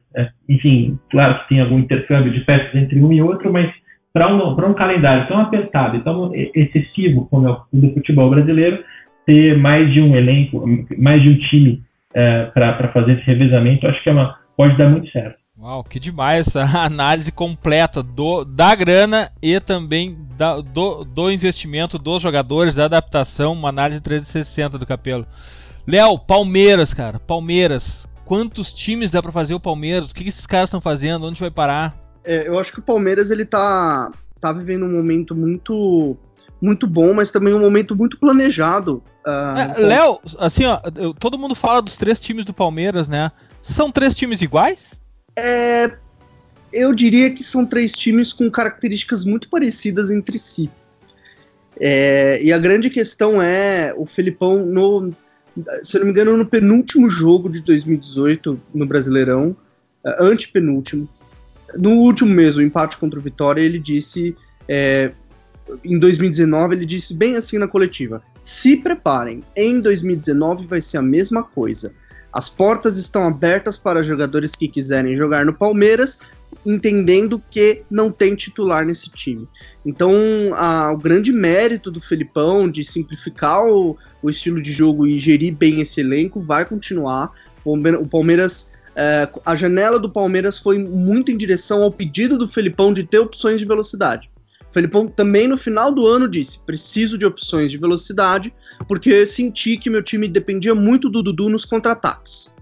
enfim, claro que tem algum intercâmbio de peças entre um e outro, mas para um, um calendário tão apertado e tão excessivo como é o do futebol brasileiro, ter mais de um elenco, mais de um time é, para fazer esse revezamento, acho que é uma, pode dar muito certo. Uau, que demais essa *laughs* análise completa do, da grana e também da, do, do investimento dos jogadores, da adaptação, uma análise 360 do Capelo. Léo, Palmeiras, cara, Palmeiras. Quantos times dá para fazer o Palmeiras? O que, que esses caras estão fazendo? Onde vai parar? É, eu acho que o Palmeiras ele tá, tá vivendo um momento muito muito bom, mas também um momento muito planejado. Uh, é, Léo, assim, ó, eu, todo mundo fala dos três times do Palmeiras, né? São três times iguais? É, eu diria que são três times com características muito parecidas entre si. É, e a grande questão é o Felipão, no, se eu não me engano, no penúltimo jogo de 2018 no Brasileirão, antepenúltimo, no último mês, o empate contra o Vitória, ele disse. É, em 2019, ele disse bem assim na coletiva: se preparem, em 2019 vai ser a mesma coisa. As portas estão abertas para jogadores que quiserem jogar no Palmeiras, entendendo que não tem titular nesse time. Então, a, o grande mérito do Felipão de simplificar o, o, estilo de jogo e gerir bem esse elenco vai continuar. O Palmeiras é, a janela do Palmeiras foi muito em direção ao pedido do Felipão de ter opções de velocidade. O Felipão também no final do ano disse: preciso de opções de velocidade, porque senti que meu time dependia muito do Dudu nos contra-ataques.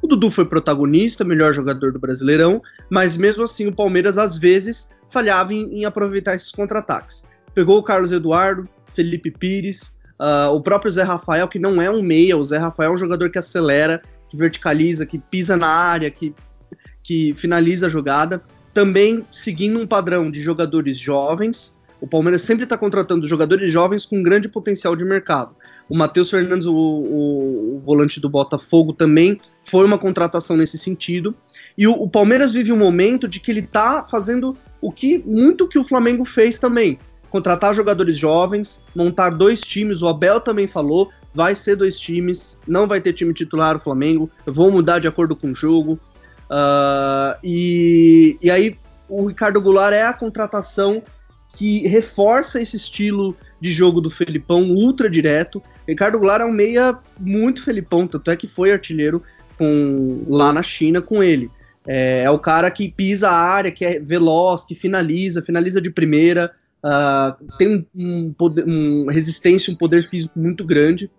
O Dudu foi protagonista, melhor jogador do Brasileirão, mas mesmo assim o Palmeiras às vezes falhava em, em aproveitar esses contra-ataques. Pegou o Carlos Eduardo, Felipe Pires, uh, o próprio Zé Rafael, que não é um meia, o Zé Rafael é um jogador que acelera, que verticaliza, que pisa na área, que, que finaliza a jogada. Também seguindo um padrão de jogadores jovens. O Palmeiras sempre está contratando jogadores jovens com grande potencial de mercado. O Matheus Fernandes, o, o, o, volante do Botafogo, também foi uma contratação nesse sentido. E o, o Palmeiras vive um momento de que ele está fazendo o que muito que o Flamengo fez também. Contratar jogadores jovens, montar dois times, o Abel também falou, vai ser dois times, não vai ter time titular o Flamengo, vou mudar de acordo com o jogo. Uh, e, e aí o Ricardo Goulart é a contratação que reforça esse estilo de jogo do Felipão ultra direto. Ricardo Goulart é um meia muito Felipão, tanto é que foi artilheiro com, lá na China com ele. É, é, o cara que pisa a área, que é veloz, que finaliza, finaliza de primeira, uh, tem um, um, poder, um, resistência, um poder físico muito grande.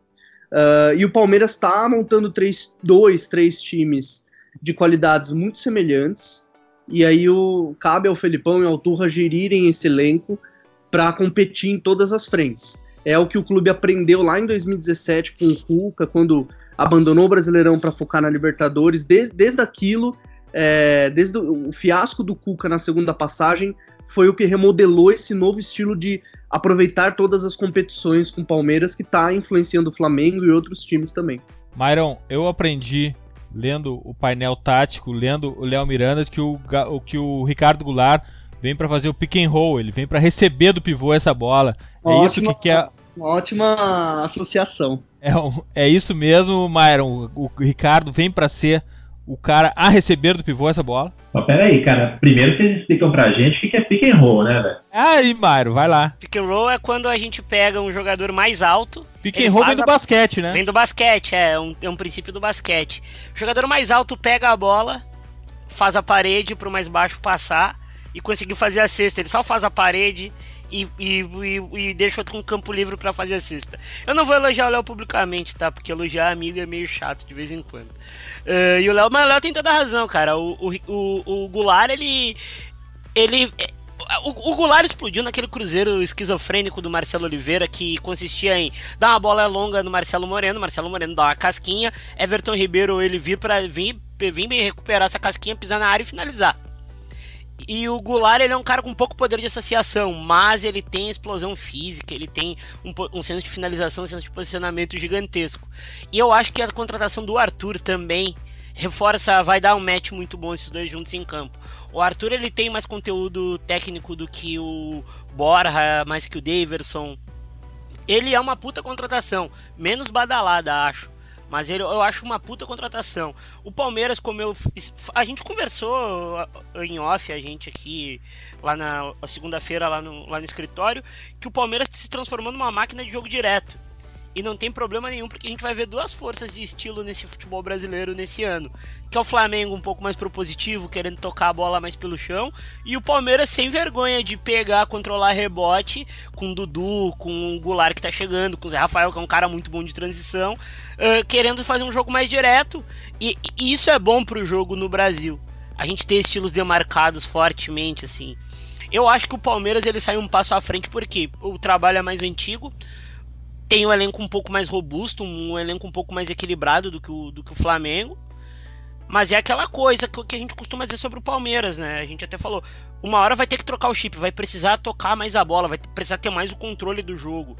Uh, e o Palmeiras está montando três, dois, três times de qualidades muito semelhantes. E aí o, cabe ao Felipão e ao Turra gerirem esse elenco para competir em todas as frentes. É o que o clube aprendeu lá em 2017 com o Cuca, quando abandonou o Brasileirão para focar na Libertadores. Desde, desde aquilo, é, desde o, o fiasco do Cuca na segunda passagem, foi o que remodelou esse novo estilo de aproveitar todas as competições com o Palmeiras, que está influenciando o Flamengo e outros times também. Myron, eu aprendi lendo o painel tático, lendo o Léo Miranda, que o, que o Ricardo Goulart vem para fazer o pick and roll, ele vem para receber do pivô essa bola. é ótima, isso que quer. Uma ótima associação. É, é isso mesmo, Myron. O, o Ricardo vem para ser o cara a receber do pivô essa bola. Mas pera aí, cara. Primeiro vocês explicam pra gente o que é pick and roll, né, velho? Aí, Myron, vai lá. Pick and roll é quando a gente pega um jogador mais alto. Pick and roll vem do a... basquete, né? Vem do basquete, é um, é um princípio do basquete. O jogador mais alto pega a bola, faz a parede pro mais baixo passar e conseguir fazer a cesta. Ele só faz a parede e, e, e, e deixa outro com campo livre para fazer a cesta. Eu não vou elogiar o Léo publicamente, tá? Porque elogiar amigo é meio chato de vez em quando. Uh, e o Léo, mas o Léo tem toda a razão, cara. O, o, o, o Goulart, ele. Ele. O, o Goulart explodiu naquele cruzeiro esquizofrênico do Marcelo Oliveira, que consistia em dar uma bola longa no Marcelo Moreno, Marcelo Moreno dá uma casquinha, Everton Ribeiro ele vir para vir, vir recuperar essa casquinha, pisar na área e finalizar. E o Goulart ele é um cara com pouco poder de associação, mas ele tem explosão física, ele tem um, um senso de finalização, um senso de posicionamento gigantesco. E eu acho que a contratação do Arthur também reforça, vai dar um match muito bom esses dois juntos em campo. O Arthur ele tem mais conteúdo técnico do que o Borja, mais que o Daverson. Ele é uma puta contratação, menos badalada, acho. Mas ele, eu acho uma puta contratação. O Palmeiras, como eu. A gente conversou em off, a gente aqui, lá na segunda-feira, lá no, lá no escritório, que o Palmeiras se transformou numa máquina de jogo direto. E não tem problema nenhum, porque a gente vai ver duas forças de estilo nesse futebol brasileiro nesse ano. Que é o Flamengo um pouco mais propositivo, querendo tocar a bola mais pelo chão. E o Palmeiras sem vergonha de pegar, controlar rebote com o Dudu, com o Goulart que tá chegando, com o Zé Rafael, que é um cara muito bom de transição. Uh, querendo fazer um jogo mais direto. E, e isso é bom pro jogo no Brasil. A gente ter estilos demarcados fortemente, assim. Eu acho que o Palmeiras ele sai um passo à frente porque o trabalho é mais antigo tem um elenco um pouco mais robusto, um elenco um pouco mais equilibrado do que o, do que o Flamengo. Mas é aquela coisa que, que a gente costuma dizer sobre o Palmeiras, né? A gente até falou, uma hora vai ter que trocar o chip, vai precisar tocar mais a bola, vai precisar ter mais o controle do jogo.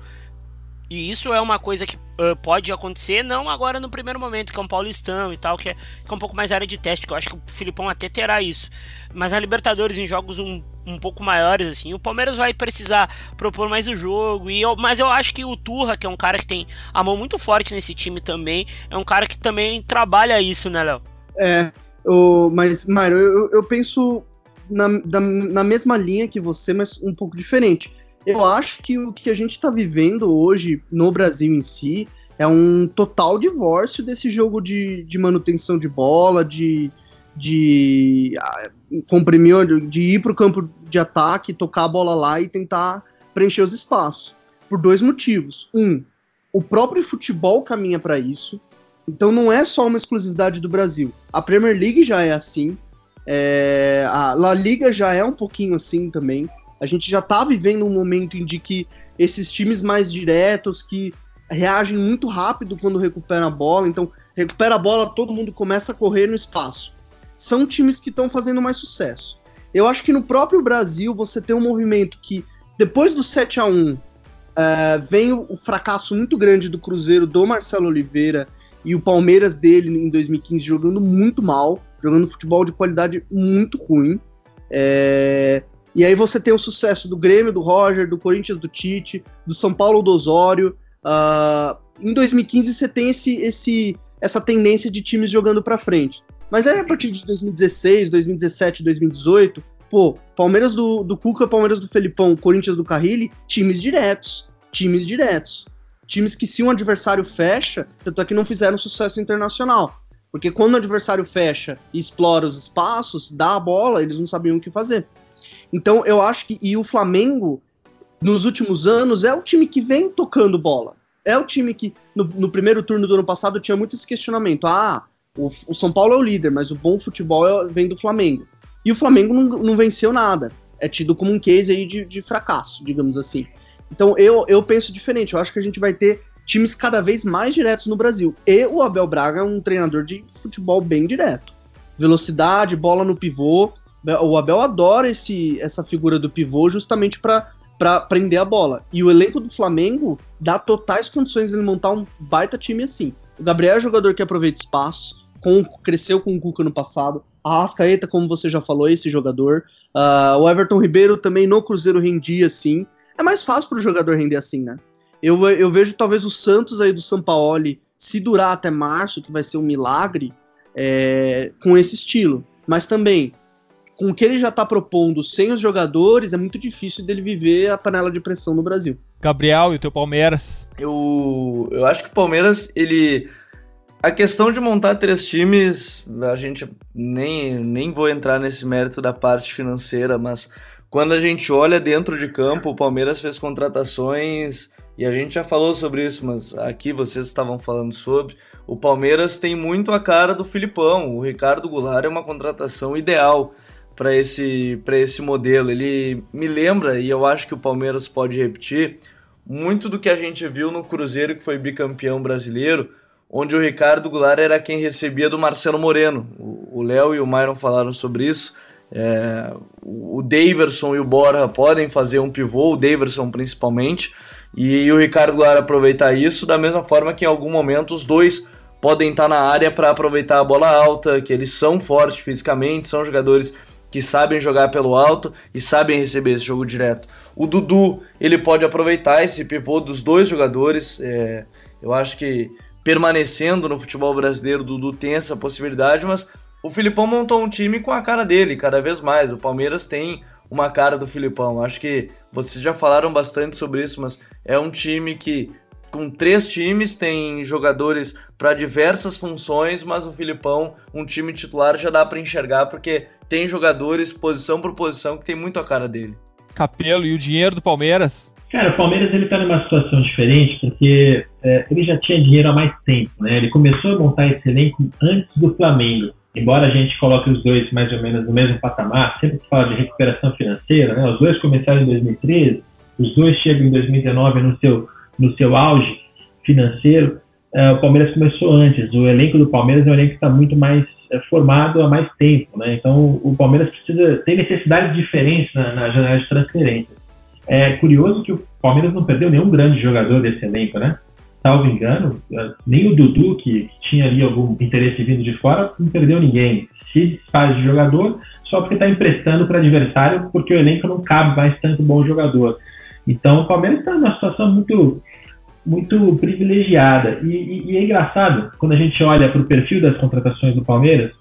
E isso é uma coisa que uh, pode acontecer, não agora no primeiro momento, que é um paulistão e tal, que é, que é um pouco mais área de teste, que eu acho que o Filipão até terá isso. Mas a Libertadores em jogos um, um pouco maiores, assim, o Palmeiras vai precisar propor mais o jogo. E eu, mas eu acho que o Turra, que é um cara que tem a mão muito forte nesse time também, é um cara que também trabalha isso, né, Léo? É, o, mas, Mário, eu, eu penso na, da, na mesma linha que você, mas um pouco diferente eu acho que o que a gente está vivendo hoje no Brasil em si é um total divórcio desse jogo de, de manutenção de bola, de, de comprimiu de ir para o campo de ataque, tocar a bola lá e tentar preencher os espaços. Por dois motivos. Um, o próprio futebol caminha para isso. Então não é só uma exclusividade do Brasil. A Premier League já é assim. É, a La Liga já é um pouquinho assim também. A gente já tá vivendo um momento em que esses times mais diretos que reagem muito rápido quando recupera a bola, então recupera a bola, todo mundo começa a correr no espaço. São times que estão fazendo mais sucesso. Eu acho que no próprio Brasil você tem um movimento que, depois do 7 a 1 é, vem o, fracasso muito grande do Cruzeiro, do Marcelo Oliveira e o Palmeiras dele em 2015 jogando muito mal, jogando futebol de qualidade muito ruim. É, e aí você tem o sucesso do Grêmio, do Roger, do Corinthians, do Tite, do São Paulo, do Osório. Uh, em 2015 você tem esse, esse, essa tendência de times jogando para frente. Mas aí a partir de 2016, 2017, 2018, pô, Palmeiras do, do Cuca, Palmeiras do Felipão, Corinthians do Carrilli, times diretos. Times diretos. Times que se um adversário fecha, tanto é que não fizeram sucesso internacional. Porque quando o adversário fecha e explora os espaços, dá a bola, eles não sabiam o que fazer. Então eu acho que. E o Flamengo, nos últimos anos, é o time que vem tocando bola. É o time que, no, no primeiro turno do ano passado, tinha muito esse questionamento. Ah, o, o São Paulo é o líder, mas o bom futebol é, vem do Flamengo. E o Flamengo não, não venceu nada. É tido como um case aí de, de fracasso, digamos assim. Então eu, eu penso diferente. Eu acho que a gente vai ter times cada vez mais diretos no Brasil. E o Abel Braga é um treinador de futebol bem direto. Velocidade, bola no pivô, o Abel adora esse, essa figura do pivô justamente para para prender a bola. E o elenco do Flamengo dá totais condições de ele montar um baita time assim. O Gabriel é jogador que aproveita espaços, com, cresceu com o Cuca no passado. A Rascaeta, como você já falou, é esse jogador. Uh, o Everton Ribeiro também no Cruzeiro rendia assim. É mais fácil para o jogador render assim, né? Eu, eu vejo talvez o Santos aí do Sampaoli, se durar até março, que vai ser um milagre, é, com esse estilo. Mas também, com o que ele já está propondo sem os jogadores, é muito difícil dele viver a panela de pressão no Brasil. Gabriel, e o teu Palmeiras? Eu, eu acho que o Palmeiras, ele. A questão de montar três times, a gente nem, nem vou entrar nesse mérito da parte financeira, mas quando a gente olha dentro de campo, o Palmeiras fez contratações, e a gente já falou sobre isso, mas aqui vocês estavam falando sobre. O Palmeiras tem muito a cara do Filipão. O Ricardo Goulart é uma contratação ideal para esse, esse modelo. Ele me lembra, e eu acho que o Palmeiras pode repetir, muito do que a gente viu no Cruzeiro, que foi bicampeão brasileiro, onde o Ricardo Goulart era quem recebia do Marcelo Moreno. O Léo e o Myron falaram sobre isso. É, o Daverson e o Borja podem fazer um pivô, o Daverson principalmente, e, e o Ricardo Goulart aproveitar isso da mesma forma que em algum momento os dois podem estar na área para aproveitar a bola alta, que eles são fortes fisicamente, são jogadores que sabem jogar pelo alto e sabem receber esse jogo direto. O Dudu, ele pode aproveitar esse pivô dos dois jogadores. É, eu acho que permanecendo no futebol brasileiro, o Dudu tem essa possibilidade, mas o Filipão montou um time com a cara dele, cada vez mais. O Palmeiras tem uma cara do Filipão. Acho que vocês já falaram bastante sobre isso, mas é um time que com três times, tem jogadores para diversas funções, mas o Filipão, um time titular, já dá para enxergar porque tem jogadores posição por posição que tem muito a cara dele. Capelo, e o dinheiro do Palmeiras? Cara, o Palmeiras ele tá numa situação diferente porque é, ele já tinha dinheiro há mais tempo, né? Ele começou a montar esse elenco antes do Flamengo. Embora a gente coloque os dois mais ou menos no mesmo patamar, sempre se fala de recuperação financeira, né? Os dois começaram em 2013, os dois chegam em 2019 no seu no seu auge financeiro, uh, o Palmeiras começou antes. O elenco do Palmeiras é um elenco que está muito mais formado há mais tempo, né? Então o Palmeiras precisa tem necessidades diferentes na, na janela de transferência. É curioso que o Palmeiras não perdeu nenhum grande jogador desse elenco, né? Salvo engano, nem o Dudu, que, que tinha ali algum interesse vindo de fora, não perdeu ninguém. Se desfaz de jogador só porque está emprestando para adversário, porque o elenco não cabe mais tanto bom jogador. Então o Palmeiras está numa situação muito, muito privilegiada. E, e, e, é engraçado, quando a gente olha para o perfil das contratações do Palmeiras,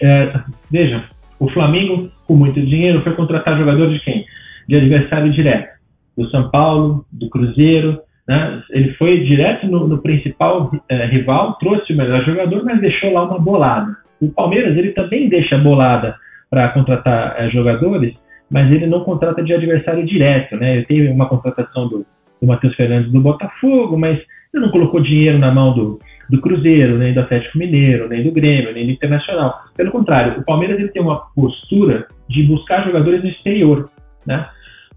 é, veja, o Flamengo, com muito dinheiro, foi contratar jogador de quem? De adversário direto. Do São Paulo, do Cruzeiro. Né? Ele foi direto no, no principal é, rival, trouxe o melhor jogador, mas deixou lá uma bolada. O Palmeiras ele também deixa bolada para contratar é, jogadores, mas ele não contrata de adversário direto, né? Ele teve uma contratação do, do Matheus Fernandes do Botafogo, mas ele não colocou dinheiro na mão do, do Cruzeiro, nem do Atlético Mineiro, nem do Grêmio, nem do Internacional. Pelo contrário, o Palmeiras ele tem uma postura de buscar jogadores no exterior, né?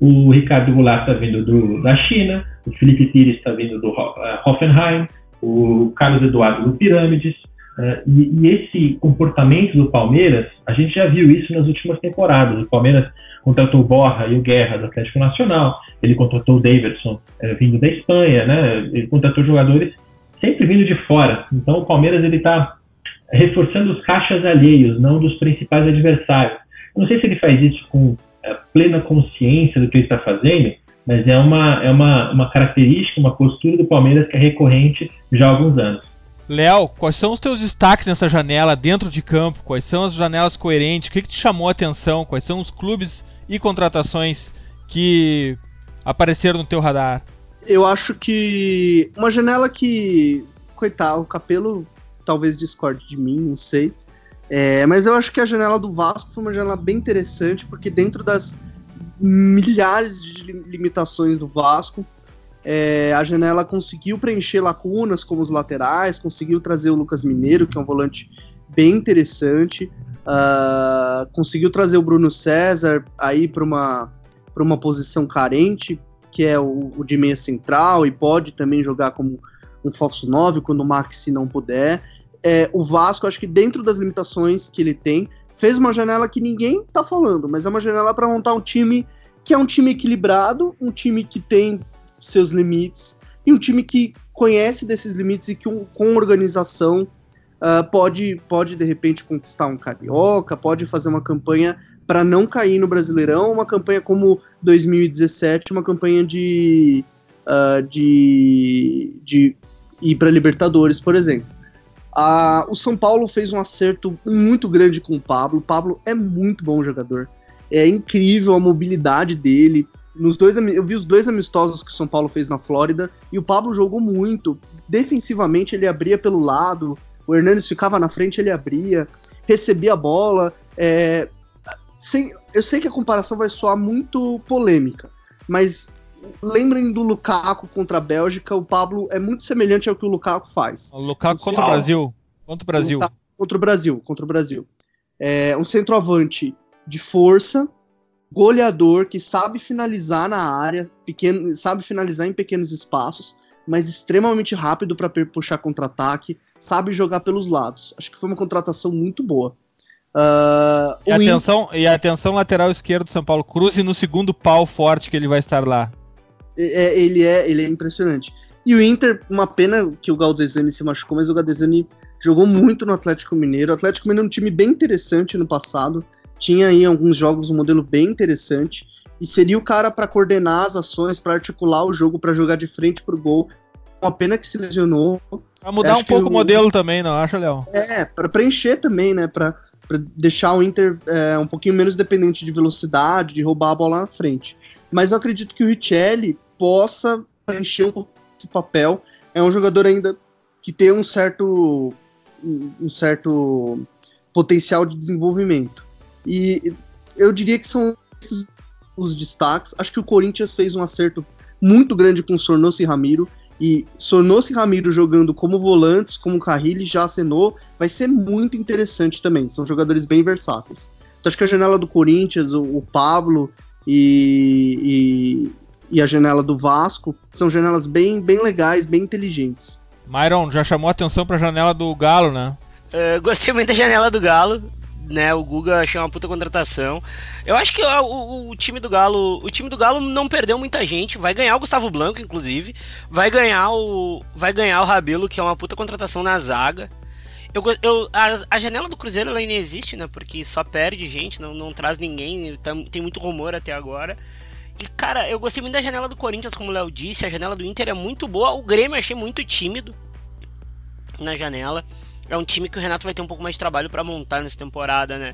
O Ricardo Goulart está vindo do, da China, o Felipe Pires está vindo do uh, Hoffenheim, o Carlos Eduardo do Pirâmides, Uh, e, e, esse comportamento do Palmeiras, a gente já viu isso nas últimas temporadas. O Palmeiras contratou o Borra e o Guerra do Atlético Nacional, ele contratou o Davidson uh, vindo da Espanha, né? ele contratou jogadores sempre vindo de fora. Então o Palmeiras ele está reforçando os caixas alheios, não dos principais adversários. Não sei se ele faz isso com uh, plena consciência do que ele está fazendo, mas é uma, é uma, uma característica, uma postura do Palmeiras que é recorrente já há alguns anos. Léo, quais são os teus destaques nessa janela dentro de campo? Quais são as janelas coerentes? O que, que te chamou a atenção? Quais são os clubes e contratações que apareceram no teu radar? Eu acho que uma janela que, coitado, o Capelo talvez discorde de mim, não sei. É, mas eu acho que a janela do Vasco foi uma janela bem interessante, porque dentro das milhares de limitações do Vasco, é, a janela conseguiu preencher lacunas como os laterais, conseguiu trazer o Lucas Mineiro, que é um volante bem interessante, uh, conseguiu trazer o Bruno César aí para uma, uma posição carente, que é o, o, de meia central, e pode também jogar como um falso 9 quando o Maxi não puder. É, o Vasco, acho que dentro das limitações que ele tem, fez uma janela que ninguém tá falando, mas é uma janela para montar um time que é um time equilibrado, um time que tem seus limites, e um time que conhece desses limites e que um, com organização uh, pode, pode de repente conquistar um carioca, pode fazer uma campanha para não cair no Brasileirão, uma campanha como 2017, uma campanha de, uh, de, de ir para Libertadores, por exemplo. Uh, o São Paulo fez um acerto muito grande com o Pablo. Pablo é muito bom jogador. É incrível a mobilidade dele. Nos dois, eu vi os dois amistosos que o São Paulo fez na Flórida e o Pablo jogou muito. Defensivamente ele abria pelo lado, o Hernandes ficava na frente, ele abria, recebia a bola. É, sem, eu sei que a comparação vai soar muito polêmica, mas lembrem do Lukaku contra a Bélgica, o Pablo é muito semelhante ao que o Lukaku faz. O Lukaku contra o Brasil. Contra o Brasil. Contra o Brasil, contra o Brasil. É um centroavante de força, goleador que sabe finalizar na área, pequeno, sabe finalizar em pequenos espaços, mas extremamente rápido para puxar contra-ataque, sabe jogar pelos lados. Acho que foi uma contratação muito boa. Uh, e, atenção, Inter... e atenção lateral esquerdo do São Paulo, cruze no segundo pau forte que ele vai estar lá. É, é, ele, é, ele é impressionante. E o Inter, uma pena que o Galdesani se machucou, mas o Galdesani jogou muito no Atlético Mineiro. O Atlético Mineiro é um time bem interessante no passado tinha aí alguns jogos um modelo bem interessante e seria o cara para coordenar as ações, para articular o jogo, para jogar de frente pro gol. Uma pena que se lesionou. Pra mudar Acho um pouco o modelo também, não acha, Léo? É, para preencher também, né? Para deixar o Inter é, um pouquinho menos dependente de velocidade, de roubar a bola na frente. Mas eu acredito que o Richelli possa preencher um pouco esse papel. É um jogador ainda que tem um certo, um certo potencial de desenvolvimento. E eu diria que são esses os destaques. Acho que o Corinthians fez um acerto muito grande com o Sornoso e Ramiro. E Sornoso e Ramiro jogando como volantes, como Carrilli, já acenou, vai ser muito interessante também. São jogadores bem versáteis. Então acho que a janela do Corinthians, o, o Pablo e, e, e, a janela do Vasco são janelas bem, bem legais, bem inteligentes. Myron, já chamou atenção para a janela do Galo, né? Uh, gostei muito da janela do Galo né? O Guga achou uma puta contratação. Eu acho que o, o, time do Galo, o time do Galo não perdeu muita gente. Vai ganhar o Gustavo Blanco, inclusive. Vai ganhar o, vai ganhar o Rabelo, que é uma puta contratação na zaga. Eu, eu, a, a janela do Cruzeiro ela ainda existe, né? Porque só perde gente, não, não traz ninguém. Tá, tem muito rumor até agora. E, cara, eu gostei muito da janela do Corinthians, como o Léo disse. A janela do Inter é muito boa. O Grêmio achei muito tímido na janela. É um time que o Renato vai ter um pouco mais de trabalho para montar nessa temporada, né?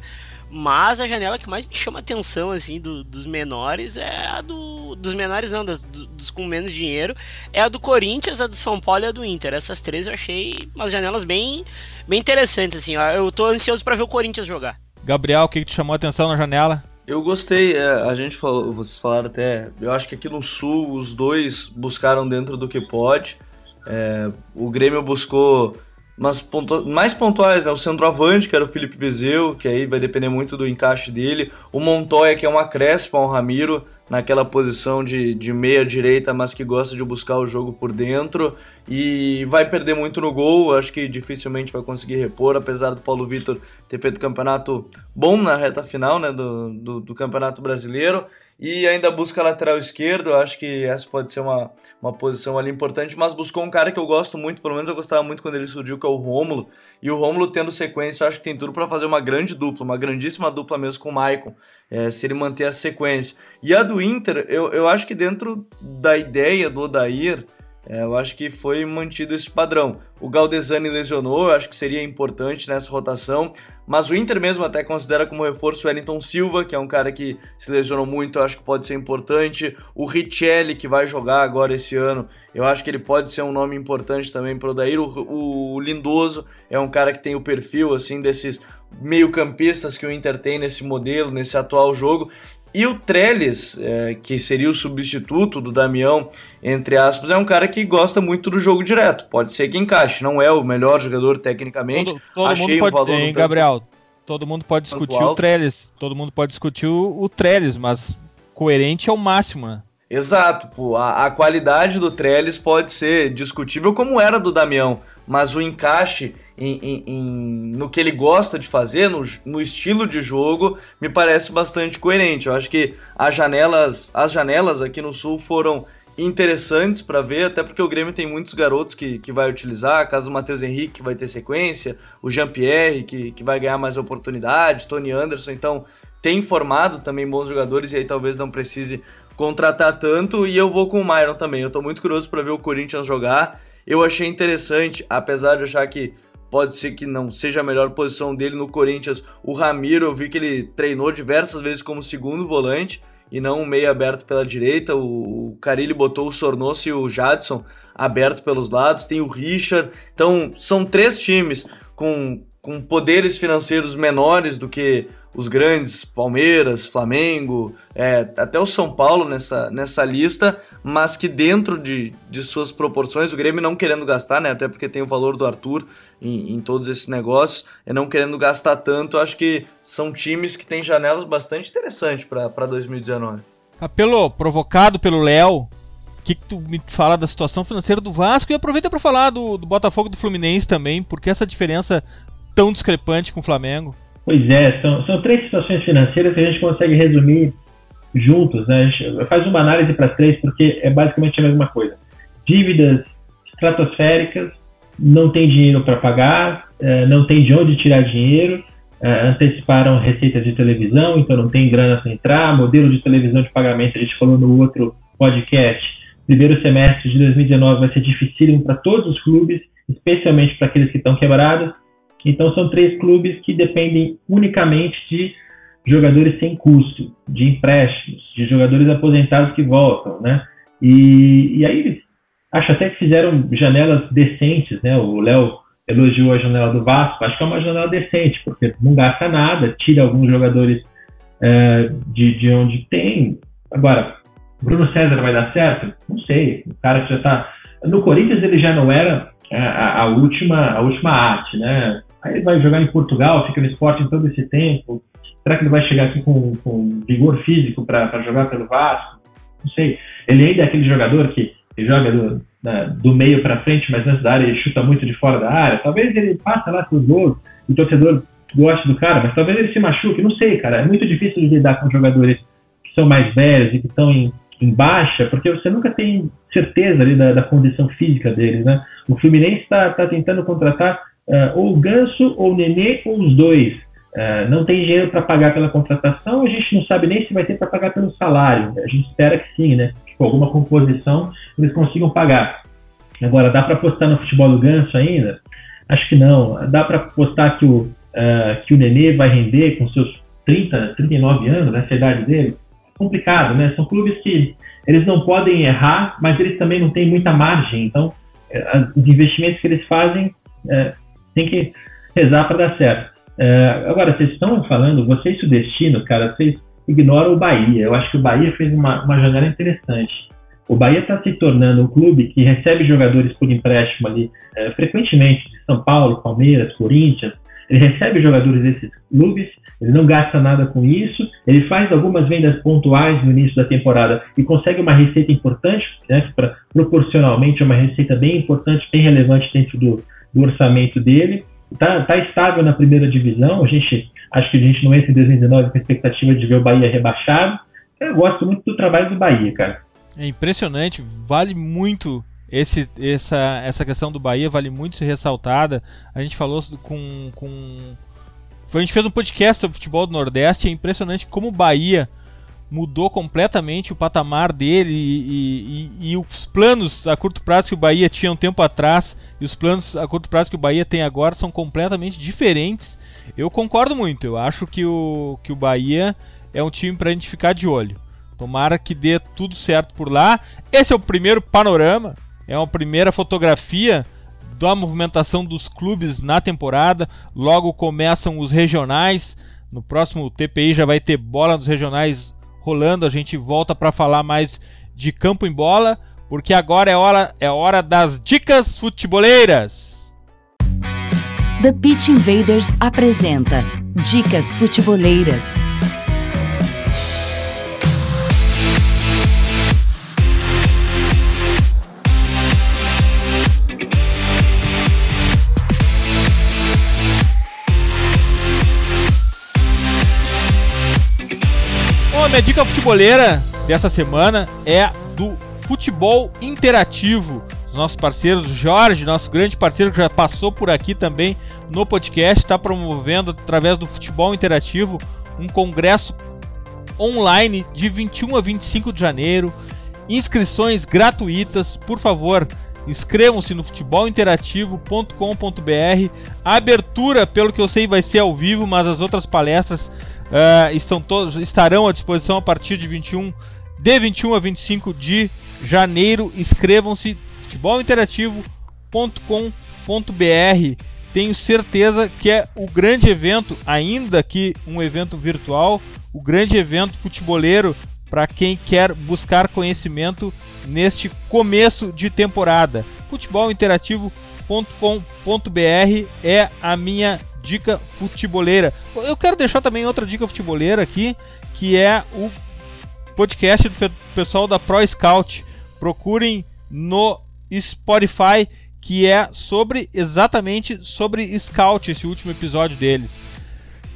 Mas a janela que mais me chama atenção, assim, do, dos menores é a do. Dos menores não, dos, dos, com menos dinheiro. É a do Corinthians, a do São Paulo e a do Inter. Essas três eu achei umas janelas bem, bem interessantes, assim. Ó. Eu tô ansioso para ver o Corinthians jogar. Gabriel, o que, que te chamou a atenção na janela? Eu gostei, é, a gente falou, vocês falaram até. Eu acho que aqui no Sul os dois buscaram dentro do que pode. É, o Grêmio buscou mas pontu... mais pontuais, né? O centroavante, que era o Felipe Vizeu, que aí vai depender muito do encaixe dele. O Montoya, que é um acréscimo ao Ramiro, naquela posição de, de meia direita, mas que gosta de buscar o jogo por dentro. E vai perder muito no gol, acho que dificilmente vai conseguir repor, apesar do Paulo Vitor ter feito campeonato bom na reta final né, do, do, do Campeonato Brasileiro e ainda busca lateral esquerdo. Acho que essa pode ser uma, uma posição ali importante, mas buscou um cara que eu gosto muito, pelo menos eu gostava muito quando ele surgiu, que é o Rômulo. E o Rômulo tendo sequência, acho que tem tudo para fazer uma grande dupla, uma grandíssima dupla mesmo com o Maicon, é, se ele manter a sequência. E a do Inter, eu, eu acho que dentro da ideia do Odair, é, eu acho que foi mantido esse padrão. O Galdesani lesionou, eu acho que seria importante nessa rotação, mas o Inter mesmo até considera como reforço o Wellington Silva, que é um cara que se lesionou muito, eu acho que pode ser importante. O Richelli, que vai jogar agora esse ano, eu acho que ele pode ser um nome importante também para o Daír. O Lindoso é um cara que tem o perfil assim desses meio-campistas que o Inter tem nesse modelo, nesse atual jogo. E o Trellis, é, que seria o substituto do Damião, entre aspas, é um cara que gosta muito do jogo direto. Pode ser que encaixe, não é o melhor jogador tecnicamente. Todo, todo Achei mundo pode, hein, Gabriel, todo mundo pode discutir o Trellis, todo mundo pode discutir o, o Trellis, mas coerente é o máximo, né? Exato, pô, a, a qualidade do Trellis pode ser discutível como era do Damião, mas o encaixe em, em, em, no que ele gosta de fazer, no, no, estilo de jogo, me parece bastante coerente. Eu acho que as janelas, as janelas aqui no Sul foram interessantes para ver, até porque o Grêmio tem muitos garotos que, que vai utilizar, caso do Matheus Henrique que vai ter sequência, o Jean-Pierre que, que vai ganhar mais oportunidade, Tony Anderson, então tem formado também bons jogadores e aí talvez não precise contratar tanto e eu vou com o Myron também. Eu tô muito curioso para ver o Corinthians jogar. Eu achei interessante, apesar de achar que pode ser que não seja a melhor posição dele no Corinthians. O Ramiro, eu vi que ele treinou diversas vezes como segundo volante e não um meio aberto pela direita. O Carilli botou o Sornoso e o Jadson aberto pelos lados. Tem o Richard. Então, são três times com, com poderes financeiros menores do que os grandes, Palmeiras, Flamengo, é, até o São Paulo nessa, nessa lista, mas que dentro de, de suas proporções, o Grêmio não querendo gastar, né, até porque tem o valor do Arthur em, em todos esses negócios, e não querendo gastar tanto, acho que são times que têm janelas bastante interessantes para 2019. Apelo provocado pelo Léo, o que, que, tu me fala da situação financeira do Vasco e aproveita para falar do, do Botafogo e do Fluminense também, porque essa diferença tão discrepante com o Flamengo? Pois é, são, são três situações financeiras que a gente consegue resumir juntos, né? A gente faz uma análise para três porque é basicamente a mesma coisa. Dívidas estratosféricas, não tem dinheiro para pagar, é, não tem de onde tirar dinheiro, é, anteciparam receitas de televisão, então não tem grana para entrar, modelo de televisão de pagamento, a gente falou no outro podcast, primeiro semestre de 2019 vai ser dificílimo para todos os clubes, especialmente para aqueles que estão quebrados, então são três clubes que dependem unicamente de jogadores sem custo, de empréstimos, de jogadores aposentados que voltam, né? E, e aí acho até que fizeram janelas decentes, né? O Léo elogiou a janela do Vasco, acho que é uma janela decente, porque não gasta nada, tira alguns jogadores é, de, de onde tem. Agora, Bruno César vai dar certo? Não sei. O cara que já está no Corinthians ele já não era a, a, última a última arte, né? Aí ele vai jogar em Portugal, fica no esporte todo esse tempo. Será que ele vai chegar aqui com, com vigor físico para jogar pelo Vasco? Não sei. Ele ainda é aquele jogador que, joga do, do meio para frente, mas antes da área ele chuta muito de fora da área. Talvez ele passe lá pro gol o torcedor goste do cara, mas talvez ele se machuque. Não sei, cara. É muito difícil de lidar com jogadores que são mais velhos e que estão em, em baixa, porque você nunca tem certeza ali da, da condição física deles, né? O Fluminense está tá tentando contratar uh, ou Ganso ou Nenê ou os dois. Uh, não tem dinheiro para pagar pela contratação, a gente não sabe nem se vai ter para pagar pelo salário. A gente espera que sim, né? Com alguma composição eles consigam pagar. Agora, dá para apostar no futebol do Ganso ainda? Acho que não. Dá para apostar que o, uh, que o Nenê vai render com seus 30, 39 anos, essa é a idade dele? Complicado, né? São clubes que eles não podem errar, mas eles também não têm muita margem. Então, uh, os investimentos que eles fazem uh, tem que rezar para dar certo. Uh, agora, vocês estão falando, vocês sudestinos, cara, vocês ignoram o Bahia. Eu acho que o Bahia fez uma, uma janela interessante. O Bahia está se tornando um clube que recebe jogadores por empréstimo ali é, frequentemente, de São Paulo, Palmeiras, Corinthians. Ele recebe jogadores desses clubes, ele não gasta nada com isso, ele faz algumas vendas pontuais no início da temporada e consegue uma receita importante, né, pra, proporcionalmente é uma receita bem importante, bem relevante dentro do, do orçamento dele. Está tá estável na primeira divisão, a gente acho que a gente não entra em 2019 com a expectativa de ver o Bahia rebaixado. Eu gosto muito do trabalho do Bahia, cara. É impressionante, vale muito esse, essa, essa questão do Bahia, vale muito ser ressaltada. A gente falou com, com. A gente fez um podcast sobre futebol do Nordeste, é impressionante como o Bahia mudou completamente o patamar dele e, e, e, os planos a curto prazo que o Bahia tinha um tempo atrás e os planos a curto prazo que o Bahia tem agora são completamente diferentes. Eu concordo muito, eu acho que o, que o Bahia é um time para a gente ficar de olho. Tomara que dê tudo certo por lá. Esse é o primeiro panorama, é uma primeira fotografia da movimentação dos clubes na temporada. Logo começam os regionais. No próximo TPI já vai ter bola nos regionais rolando. A gente volta para falar mais de campo em bola, porque agora é hora, é hora das dicas futeboleiras. The Pitch Invaders apresenta Dicas Futeboleiras. Minha dica futeboleira dessa semana é do futebol interativo. Os nossos parceiros, Jorge, nosso grande parceiro que já passou por aqui também no podcast, está promovendo através do futebol interativo um congresso online de 21 a 25 de janeiro. Inscrições gratuitas, por favor, inscrevam-se no futebolinterativo.com.br. A abertura, pelo que eu sei, vai ser ao vivo, mas as outras palestras Uh, estão todos, estarão à disposição a partir de 21, de 21 a 25 de janeiro. Inscrevam-se futebolinterativo.com.br. Tenho certeza que é o grande evento, ainda que um evento virtual, o grande evento futeboleiro para quem quer buscar conhecimento neste começo de temporada. Futebolinterativo.com.br é a minha dica futeboleira. Eu quero deixar também outra dica futeboleira aqui, que é o podcast do pessoal da Pro Scout. Procurem no Spotify, que é sobre exatamente sobre Scout, esse último episódio deles.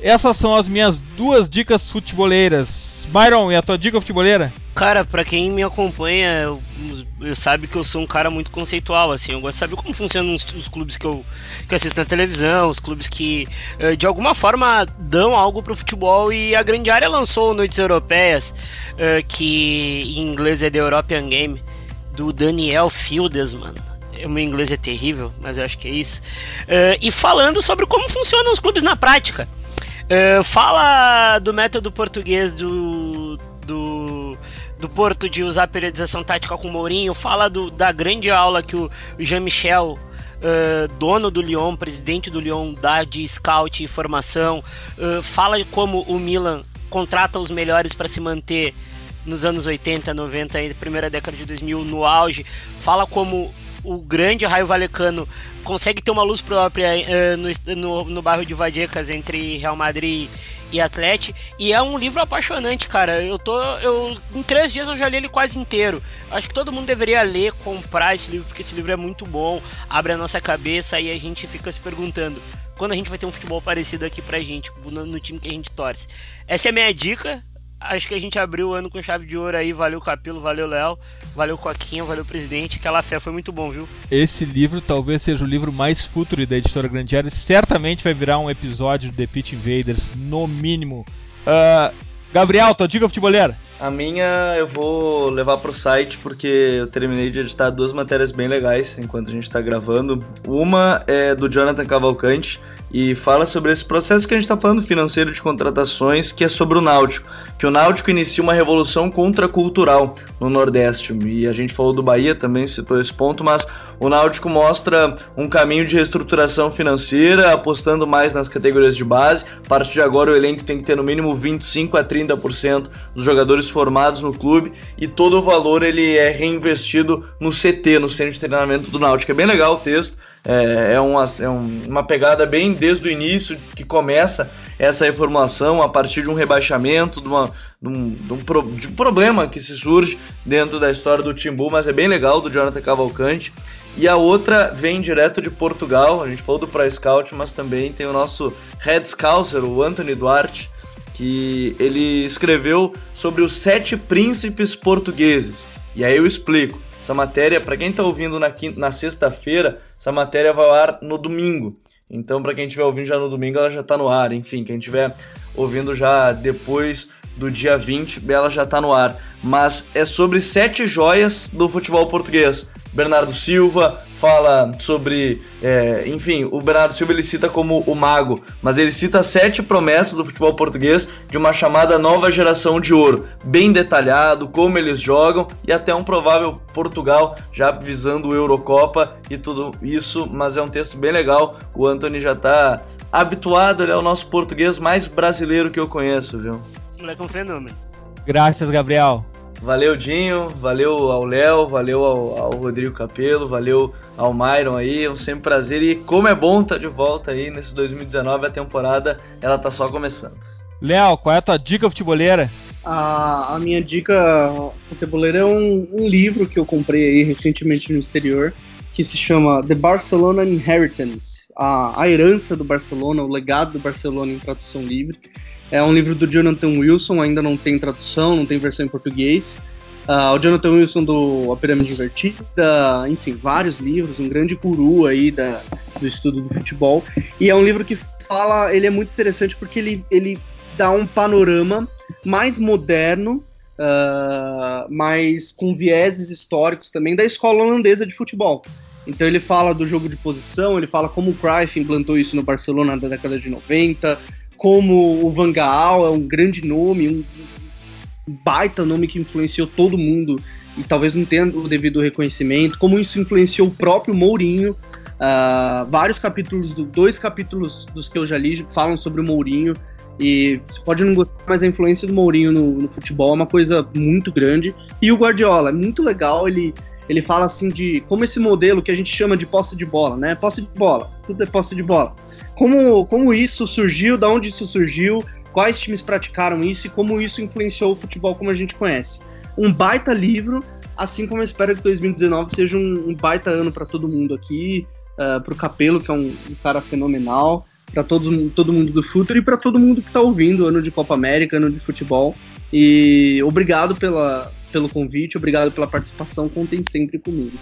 Essas são as minhas duas dicas futeboleiras. Byron, e a tua dica futeboleira? Cara, para quem me acompanha, eu, eu sabe que eu sou um cara muito conceitual, assim. Eu gosto de saber como funcionam os, os clubes que eu, que eu assisto na televisão, os clubes que uh, de alguma forma dão algo pro futebol. E a grande área lançou Noites Europeias, uh, que em inglês é The European Game, do Daniel Fieldes, mano. O meu inglês é terrível, mas eu acho que é isso. Uh, e falando sobre como funcionam os clubes na prática. Fala do método português do, do do Porto de usar periodização tática com o Mourinho, fala do, da grande aula que o, Jean-Michel, uh, dono do Lyon, presidente do Lyon, dá de scout e formação, uh, fala como o Milan contrata os melhores para se manter nos anos 80, 90 e primeira década de 2000 no auge, fala como o grande Raio Valecano consegue ter uma luz própria uh, no, no, no bairro de Vadecas entre Real Madrid e Atlético. E é um livro apaixonante, cara. Eu tô. Eu, em três dias eu já li ele quase inteiro. Acho que todo mundo deveria ler, comprar esse livro, porque esse livro é muito bom, abre a nossa cabeça e a gente fica se perguntando. Quando a gente vai ter um futebol parecido aqui pra gente, no, no time que a gente torce. Essa é a minha dica acho que a gente abriu o ano com chave de ouro aí. Valeu, Capilo, valeu, Léo, valeu, Coquinha, valeu, presidente. Aquela fé foi muito bom, viu? Esse livro talvez seja o livro mais futuro da editora Grandiária. Certamente vai virar um episódio do The Pit Invaders, no mínimo. Uh, Gabriel, tua dica futebolera? A minha eu vou levar pro site porque eu terminei de editar duas matérias bem legais enquanto a gente tá gravando. Uma é do Jonathan Cavalcante e fala sobre esse processo que a gente está falando financeiro de contratações, que é sobre o Náutico. Que o Náutico inicia uma revolução contracultural no Nordeste. E a gente falou do Bahia também, citou esse ponto, mas o Náutico mostra um caminho de reestruturação financeira, apostando mais nas categorias de base. A partir de agora, o elenco tem que ter no mínimo 25 a 30% dos jogadores formados no clube e todo o valor ele é reinvestido no CT, no centro de treinamento do Náutico. É bem legal o texto. É, é, uma, é uma pegada bem desde o início que começa essa reformulação a partir de um rebaixamento, de, uma, de, um, de, um pro, de um problema que se surge dentro da história do Timbu, mas é bem legal, do Jonathan Cavalcante. E a outra vem direto de Portugal, a gente falou do Pro Scout, mas também tem o nosso Head Scouser, o Anthony Duarte, que ele escreveu sobre os sete príncipes portugueses. E aí eu explico. Essa matéria, para quem está ouvindo na, na sexta-feira, essa matéria vai ao ar no domingo. Então, para quem estiver ouvindo já no domingo, ela já está no ar. Enfim, quem estiver ouvindo já depois do dia 20, ela já está no ar. Mas é sobre sete joias do futebol português. Bernardo Silva, fala sobre, é, enfim, o Bernardo Silva ele cita como o mago, mas ele cita sete promessas do futebol português de uma chamada nova geração de ouro, bem detalhado, como eles jogam e até um provável Portugal já visando o Eurocopa e tudo isso, mas é um texto bem legal. O Anthony já tá habituado, ele é o nosso português mais brasileiro que eu conheço, viu? Moleque é um fenômeno. Graças, Gabriel. Valeu, Dinho. Valeu ao Léo. Valeu ao, ao, Rodrigo Capelo. Valeu ao Myron aí. É um sempre prazer. E como é bom estar tá de volta aí nesse 2019. A temporada ela tá só começando. Léo, qual é a tua dica futeboleira? A, a minha dica futeboleira é um, um livro que eu comprei aí recentemente no exterior que se chama The Barcelona Inheritance, a, a herança do Barcelona, o legado do Barcelona em tradução livre. É um livro do Jonathan Wilson, ainda não tem tradução, não tem versão em português. Uh, o Jonathan Wilson do A Pirâmide Invertida, enfim, vários livros, um grande guru aí da, do estudo do futebol. E é um livro que fala, ele é muito interessante porque ele, ele dá um panorama mais moderno, uh, mais com vieses históricos também, da escola holandesa de futebol. Então ele fala do jogo de posição, ele fala como o Cruyff implantou isso no Barcelona na década de 90, como o Van Gaal é um grande nome, um baita nome que influenciou todo mundo e talvez não tenha o devido reconhecimento, como isso influenciou o próprio Mourinho. Uh, vários capítulos, do, dois capítulos dos que eu já li falam sobre o Mourinho. E você pode não gostar, mas a influência do Mourinho no, no futebol é uma coisa muito grande. E o Guardiola, é muito legal, ele, ele fala assim de como esse modelo que a gente chama de posse de bola, né? Posse de bola, tudo é posse de bola como, como isso surgiu, da onde isso surgiu, quais times praticaram isso e como isso influenciou o futebol como a gente conhece. Um baita livro, assim como eu espero que 2019 seja um, um baita ano para todo mundo aqui, uh, para o Capelo, que é um, um cara fenomenal, para todo, todo mundo do futuro e para todo mundo que está ouvindo, ano de Copa América, ano de futebol. E obrigado pela, pelo convite, obrigado pela participação, contem sempre comigo.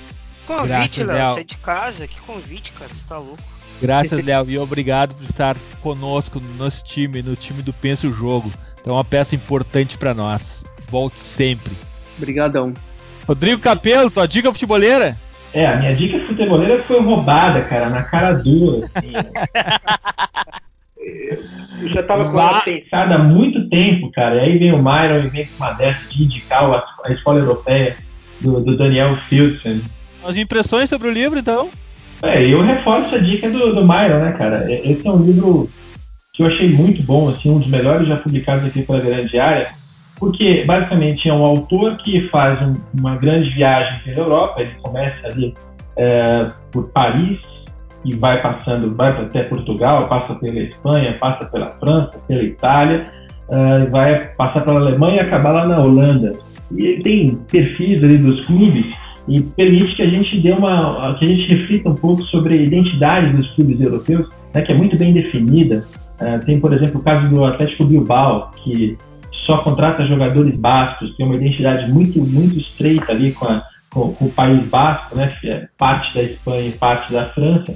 Convite, Léo, você é de casa? Que convite, cara, você tá louco. Graças, *laughs* Léo, e obrigado por estar conosco no nosso time, no time do Pensa o Jogo. Então é uma peça importante para nós. Volte sempre. Obrigadão. Rodrigo Capelo, tua dica futeboleira? É, a minha dica futeboleira foi roubada, cara, na cara dura. Assim. eu já tava com ela pensada há muito tempo, cara. E aí vem o Myron e vem com uma dessa de indicar a, escola europeia do, do Daniel Filson. As impressões sobre o livro, então? É, eu reforço a dica do, do Myron, né, cara? Esse é um livro que eu achei muito bom, assim, um dos melhores já publicados aqui pela Grande Área, porque basicamente é um autor que faz um, uma grande viagem pela Europa, ele começa ali é, por Paris e vai passando, vai até Portugal, passa pela Espanha, passa pela França, pela Itália, é, vai passar pela Alemanha e acabar lá na Holanda. E ele tem perfis ali dos clubes e permite que a gente dê uma que a gente reflita um pouco sobre a identidade dos clubes europeus, né, que é muito bem definida. Uh, tem, por exemplo, o caso do Atlético Bilbao, que só contrata jogadores bascos, tem uma identidade muito muito estreita ali com, a, com, com o país basco, né, que é parte da Espanha e parte da França.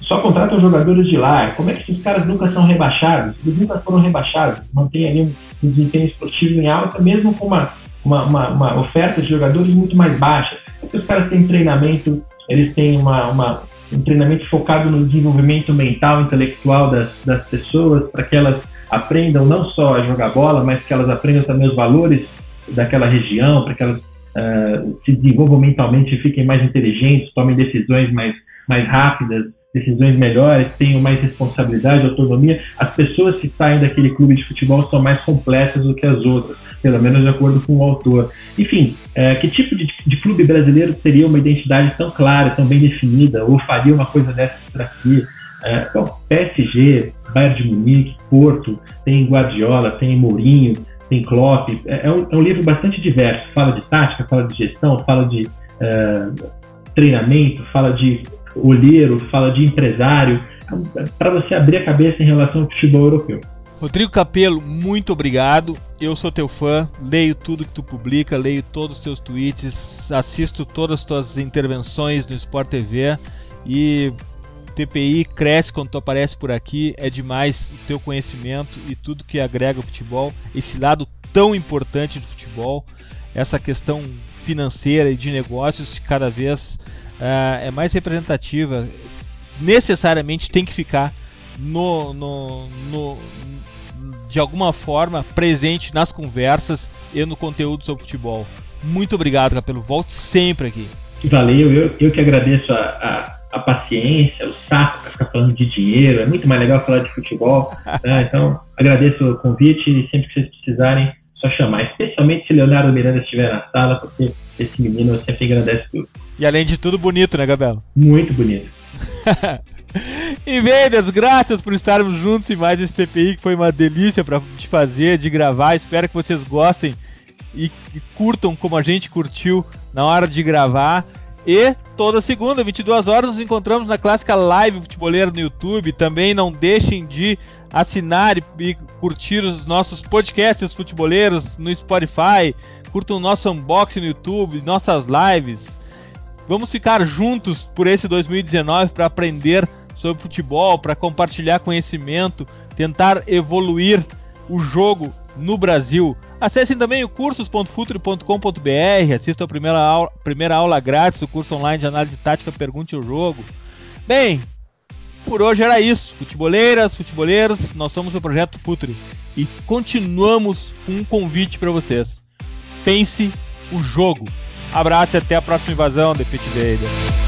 só contratam jogadores de lá. Como é que esses caras nunca são rebaixados? Eles nunca foram rebaixados. Mantém ali um, um desempenho esportivo em alta, mesmo com uma, uma, uma, uma, oferta de jogadores muito mais baixa. Porque os caras têm treinamento, eles têm uma, uma, um treinamento focado no desenvolvimento mental, intelectual das, das pessoas, para que elas aprendam não só a jogar bola, mas que elas aprendam também os valores daquela região, para que elas uh, se desenvolvam mentalmente fiquem mais inteligentes, tomem decisões mais, mais rápidas, decisões melhores, tenham mais responsabilidade, autonomia. As pessoas que saem daquele clube de futebol são mais completas do que as outras, pelo menos de acordo com o autor. Enfim, é, que tipo de, de, clube brasileiro teria uma identidade tão clara, tão bem definida, ou faria uma coisa dessa para si? É, bom, PSG, Bayern de Munique, Porto, tem Guardiola, tem Mourinho, tem Klopp. É, é, um, é um livro bastante diverso. Fala de tática, fala de gestão, fala de é, treinamento, fala de olheiro, fala de empresário, para você abrir a cabeça em relação ao futebol europeu. Rodrigo Capello, muito obrigado. Eu sou teu fã, leio tudo que tu publica, leio todos os teus tweets, assisto todas as tuas intervenções no Sport TV e TPI cresce quando tu aparece por aqui, é demais o teu conhecimento e tudo que agrega o futebol, esse lado tão importante do futebol, essa questão financeira e de negócios cada vez uh, é mais representativa, necessariamente tem que ficar no, no, no, de alguma forma presente nas conversas e no conteúdo sobre futebol. Muito obrigado, Capelo. Volte sempre aqui. Valeu, eu, eu que agradeço a, a, a paciência, o saco para ficar falando de dinheiro. É muito mais legal falar de futebol. Né? *laughs* Então, agradeço o convite e sempre que vocês precisarem, só chamar. Especialmente se Leonardo Miranda estiver na sala, porque esse menino sempre agradece tudo. E além de tudo, bonito, né, Gabriel? Muito bonito. *laughs* Invaders, graças por estarmos juntos em mais esse TPI, que foi uma delícia para de fazer, de gravar. Espero que vocês gostem e, e curtam como a gente curtiu na hora de gravar. E toda segunda, 22 horas, nos encontramos na clássica live futeboleira no YouTube. Também não deixem de assinar e curtir os nossos podcasts futeboleiros no Spotify. Curtam o nosso unboxing no YouTube, nossas lives Vamos ficar juntos por esse 2019 para aprender sobre futebol, para compartilhar conhecimento, tentar evoluir o jogo no Brasil. Acessem também o cursos.futre.com.br, assistam a primeira aula, primeira aula grátis do curso online de análise tática Pergunte o Jogo. Bem, por hoje era isso. Futeboleiras, futeboleiros, nós somos o Projeto Futre e continuamos com um convite para vocês. Pense o jogo. Abraço e até a próxima invasão, The Pit Vader.